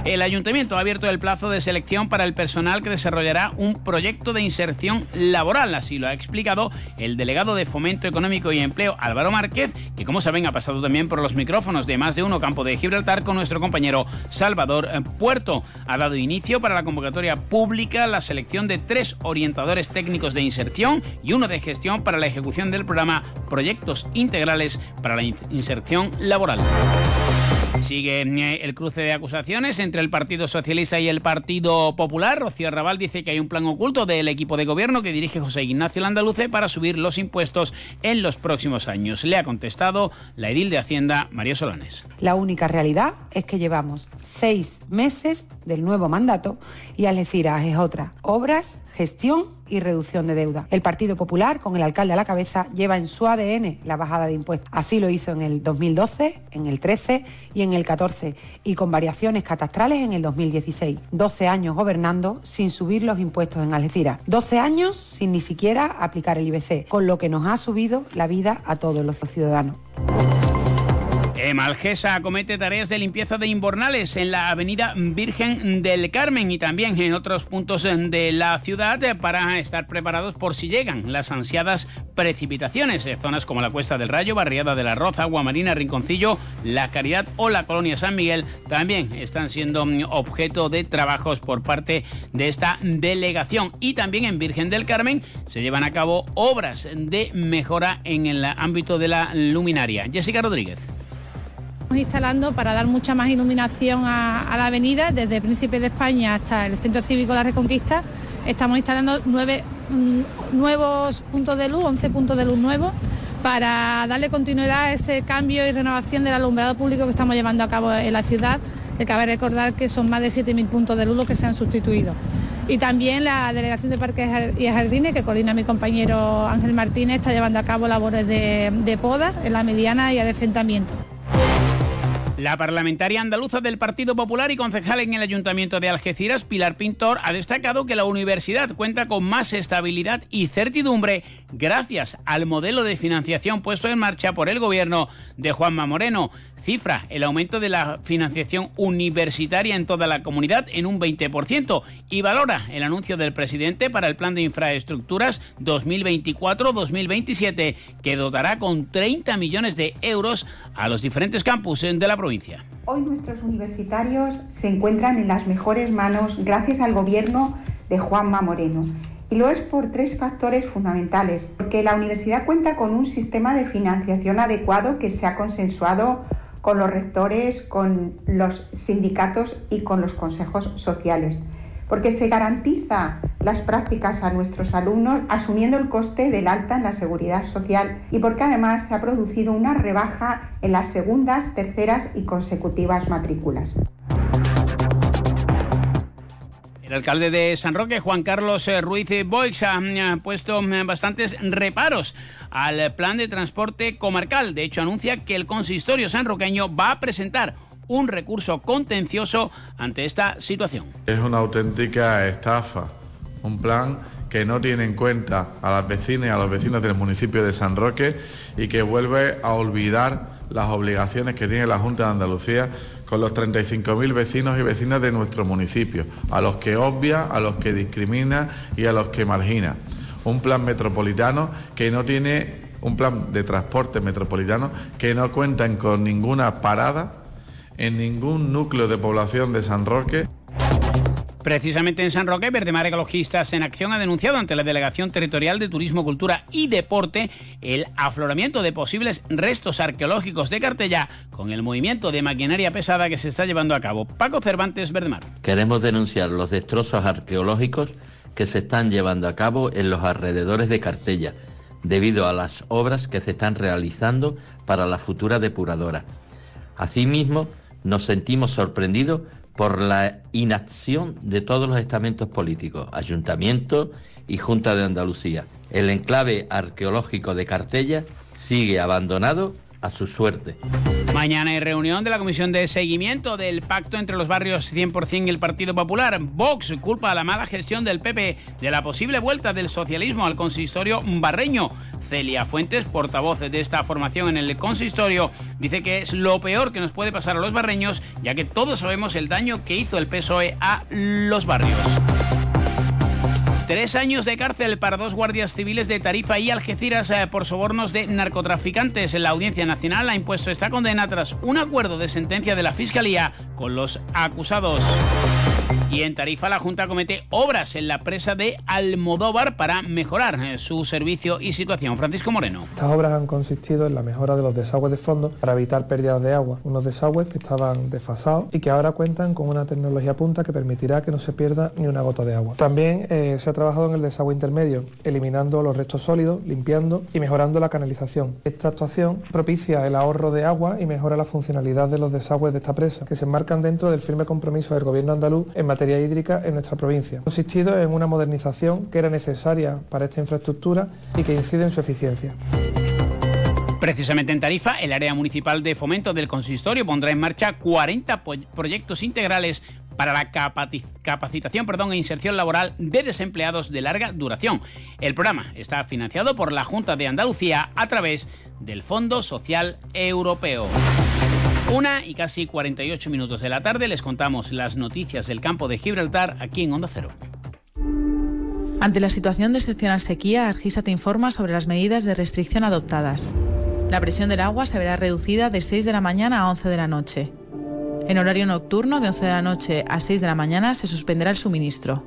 Speaker 5: El ayuntamiento ha abierto el plazo de selección para el personal que desarrollará un proyecto de inserción laboral, así lo ha explicado el delegado de Fomento Económico y Empleo Álvaro Márquez, que como saben ha pasado también por los micrófonos de más de uno campo de Gibraltar con nuestro compañero Salvador eh, Puerto. Ha dado inicio para la convocatoria pública la selección de tres orientadores técnicos de inserción y uno de gestión para la ejecución del programa Proyectos Integrales para la in- Inserción Laboral. Sigue eh, el cruce de acusaciones entre el Partido Socialista y el Partido Popular. Rocío Raval dice que hay un plan oculto del equipo de gobierno que dirige José Ignacio Landaluce para subir los impuestos en los próximos años. Le ha contestado la edil de Hacienda, María Solanes.
Speaker 41: La única realidad es que llevamos seis meses del nuevo mandato y Algeciras es otra. Obras, gestión y reducción de deuda. El Partido Popular, con el alcalde a la cabeza, lleva en su ADN la bajada de impuestos. Así lo hizo en el 2012, en el 13 y en el 14 y con variaciones catastrales en el 2016. 12 años gobernando sin subir los impuestos en Algeciras. 12 años sin ni siquiera aplicar el IBC, con lo que nos ha subido la vida a todos los ciudadanos.
Speaker 5: Malgesa acomete tareas de limpieza de invernales en la avenida Virgen del Carmen y también en otros puntos de la ciudad para estar preparados por si llegan las ansiadas precipitaciones. Eh, Zonas como la Cuesta del Rayo, Barriada de la Roza, Guamarina, Rinconcillo, La Caridad o la Colonia San Miguel también están siendo mm, objeto de trabajos por parte de esta delegación. Y también en Virgen del Carmen se llevan a cabo obras de mejora en el ámbito de la luminaria. Jessica Rodríguez.
Speaker 42: Instalando para dar mucha más iluminación a, la avenida, desde Príncipe de España hasta el Centro Cívico La Reconquista. Estamos instalando nueve mm, nuevos puntos de luz, 11 puntos de luz nuevos, para darle continuidad a ese cambio y renovación del alumbrado público que estamos llevando a cabo en la ciudad. Que cabe recordar que son más de 7.000 puntos de luz los que se han sustituido. Y también la Delegación de Parques y Jardines, que coordina mi compañero Ángel Martínez, está llevando a cabo labores de, de poda en la mediana y adecentamiento.
Speaker 5: La parlamentaria andaluza del Partido Popular y concejal en el Ayuntamiento de Algeciras, Pilar Pintor, ha destacado que la universidad cuenta con más estabilidad y certidumbre gracias al modelo de financiación puesto en marcha por el gobierno de Juanma Moreno cifra el aumento de la financiación universitaria en toda la comunidad en un 20% y valora el anuncio del presidente para el plan de infraestructuras 2024-2027 que dotará con 30 millones de euros a los diferentes campus de la provincia.
Speaker 43: Hoy nuestros universitarios se encuentran en las mejores manos gracias al gobierno de Juanma Moreno. Y lo es por tres factores fundamentales, porque la universidad cuenta con un sistema de financiación adecuado que se ha consensuado con los rectores, con los sindicatos y con los consejos sociales, porque se garantiza las prácticas a nuestros alumnos asumiendo el coste del alta en la seguridad social y porque además se ha producido una rebaja en las segundas, terceras y consecutivas matrículas.
Speaker 5: El alcalde de San Roque, Juan Carlos eh, Ruiz Boix, ha puesto mm, bastantes reparos al plan de transporte comarcal. De hecho, anuncia que el consistorio sanroqueño va a presentar un recurso contencioso ante esta situación.
Speaker 44: Es una auténtica estafa, un plan que no tiene en cuenta a las vecinas y a los vecinos del municipio de San Roque y que vuelve a olvidar las obligaciones que tiene la Junta de Andalucía con los 35.000 vecinos y vecinas de nuestro municipio, a los que obvia, a los que discrimina y a los que margina. Un plan metropolitano que no tiene un plan de transporte metropolitano que no cuentan con ninguna parada en ningún núcleo de población de San Roque.
Speaker 5: Precisamente en San Roque, Verdemar Ecologistas en Acción ha denunciado ante la Delegación Territorial de Turismo, Cultura y Deporte el afloramiento de posibles restos arqueológicos de Cartella con el movimiento de maquinaria pesada que se está llevando a cabo. Paco Cervantes, Verdemar.
Speaker 45: Queremos denunciar los destrozos arqueológicos que se están llevando a cabo en los alrededores de Cartella, debido a las obras que se están realizando para la futura depuradora. Asimismo, nos sentimos sorprendidos por la inacción de todos los estamentos políticos, Ayuntamiento y Junta de Andalucía. El enclave arqueológico de Cartella sigue abandonado a su suerte.
Speaker 5: Mañana hay reunión de la Comisión de Seguimiento del Pacto entre los barrios 100% y el Partido Popular. Vox culpa a la mala gestión del PP de la posible vuelta del socialismo al consistorio barreño. Celia Fuentes, portavoz de esta formación en el consistorio, dice que es lo peor que nos puede pasar a los barreños, ya que todos sabemos el daño que hizo el PSOE a los barrios. Tres años de cárcel para dos guardias civiles de Tarifa y Algeciras eh, por sobornos de narcotraficantes. La Audiencia Nacional ha impuesto esta condena tras un acuerdo de sentencia de la Fiscalía con los acusados. Y en Tarifa la Junta comete obras en la presa de Almodóvar para mejorar eh, su servicio y situación. Francisco Moreno.
Speaker 46: Estas obras han consistido en la mejora de los desagües de fondo para evitar pérdidas de agua, unos desagües que estaban desfasados y que ahora cuentan con una tecnología punta que permitirá que no se pierda ni una gota de agua. También eh, se ha trabajado en el desagüe intermedio, eliminando los restos sólidos, limpiando y mejorando la canalización. Esta actuación propicia el ahorro de agua y mejora la funcionalidad de los desagües de esta presa, que se enmarcan dentro del firme compromiso del Gobierno andaluz en materia hídrica en nuestra provincia. Consistido en una modernización que era necesaria para esta infraestructura y que incide en su eficiencia.
Speaker 5: Precisamente en Tarifa, el área municipal de fomento del consistorio pondrá en marcha 40 proyectos integrales para la capacitación perdón, e inserción laboral de desempleados de larga duración. El programa está financiado por la Junta de Andalucía a través del Fondo Social Europeo. Una y casi 48 minutos de la tarde les contamos las noticias del campo de Gibraltar aquí en Onda Cero.
Speaker 27: Ante la situación de excepcional sequía, Argisa te informa sobre las medidas de restricción adoptadas. La presión del agua se verá reducida de 6 de la mañana a 11 de la noche. En horario nocturno, de 11 de la noche a 6 de la mañana, se suspenderá el suministro.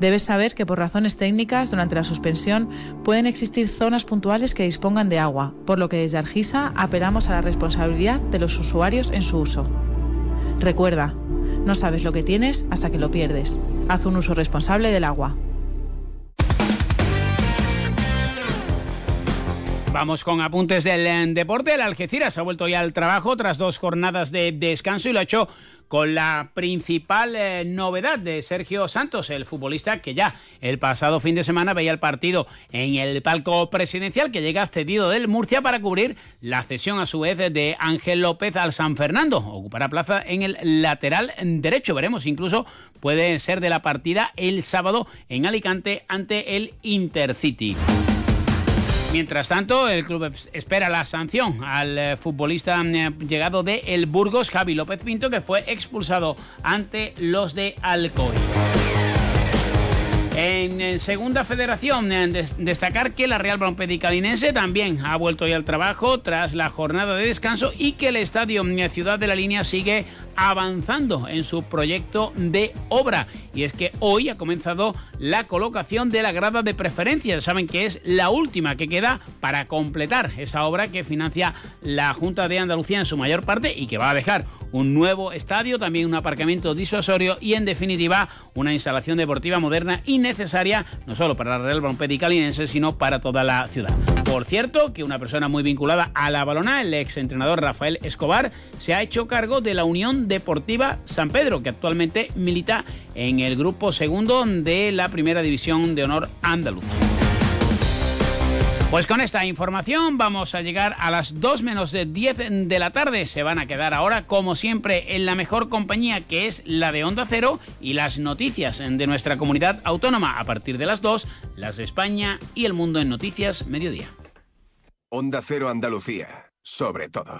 Speaker 27: Debes saber que por razones técnicas, durante la suspensión, pueden existir zonas puntuales que dispongan de agua, por lo que desde Argisa apelamos a la responsabilidad de los usuarios en su uso. Recuerda, no sabes lo que tienes hasta que lo pierdes. Haz un uso responsable del agua.
Speaker 5: Vamos con apuntes del eh, deporte. El Algeciras ha vuelto ya al trabajo tras dos jornadas de descanso y lo ha hecho con la principal eh, novedad de Sergio Santos, el futbolista que ya el pasado fin de semana veía el partido en el palco presidencial que llega cedido del Murcia para cubrir la cesión a su vez de Ángel López al San Fernando. Ocupará plaza en el lateral derecho. Veremos, incluso puede ser de la partida el sábado en Alicante ante el Intercity. Mientras tanto, el club espera la sanción al eh, futbolista eh, llegado de El Burgos, Javi López Pinto, que fue expulsado ante los de Alcoy. En, segunda federación, destacar que la Real Brompedicalinense también ha vuelto ya al trabajo tras la jornada de descanso y que el estadio Ciudad de la Línea sigue avanzando en su proyecto de obra. Y es que hoy ha comenzado la colocación de la grada de preferencia. Saben que es la última que queda para completar esa obra que financia la Junta de Andalucía en su mayor parte y que va a dejar un nuevo estadio, también un aparcamiento disuasorio y en definitiva una instalación deportiva moderna y necesaria no solo para la Real Brompedicalinense sino para toda la ciudad. Por cierto, que una persona muy vinculada a la balona, el ex entrenador Rafael Escobar, se ha hecho cargo de la Unión Deportiva San Pedro, que actualmente milita en el grupo segundo de la Primera División de Honor Andaluz. Pues con esta información vamos a llegar a las 2 menos de 10 de la tarde. Se van a quedar ahora, como siempre, en la mejor compañía que es la de Onda Cero y las noticias de nuestra comunidad autónoma a partir de las 2, las de España y el mundo en Noticias Mediodía.
Speaker 47: Onda Cero Andalucía, sobre todo.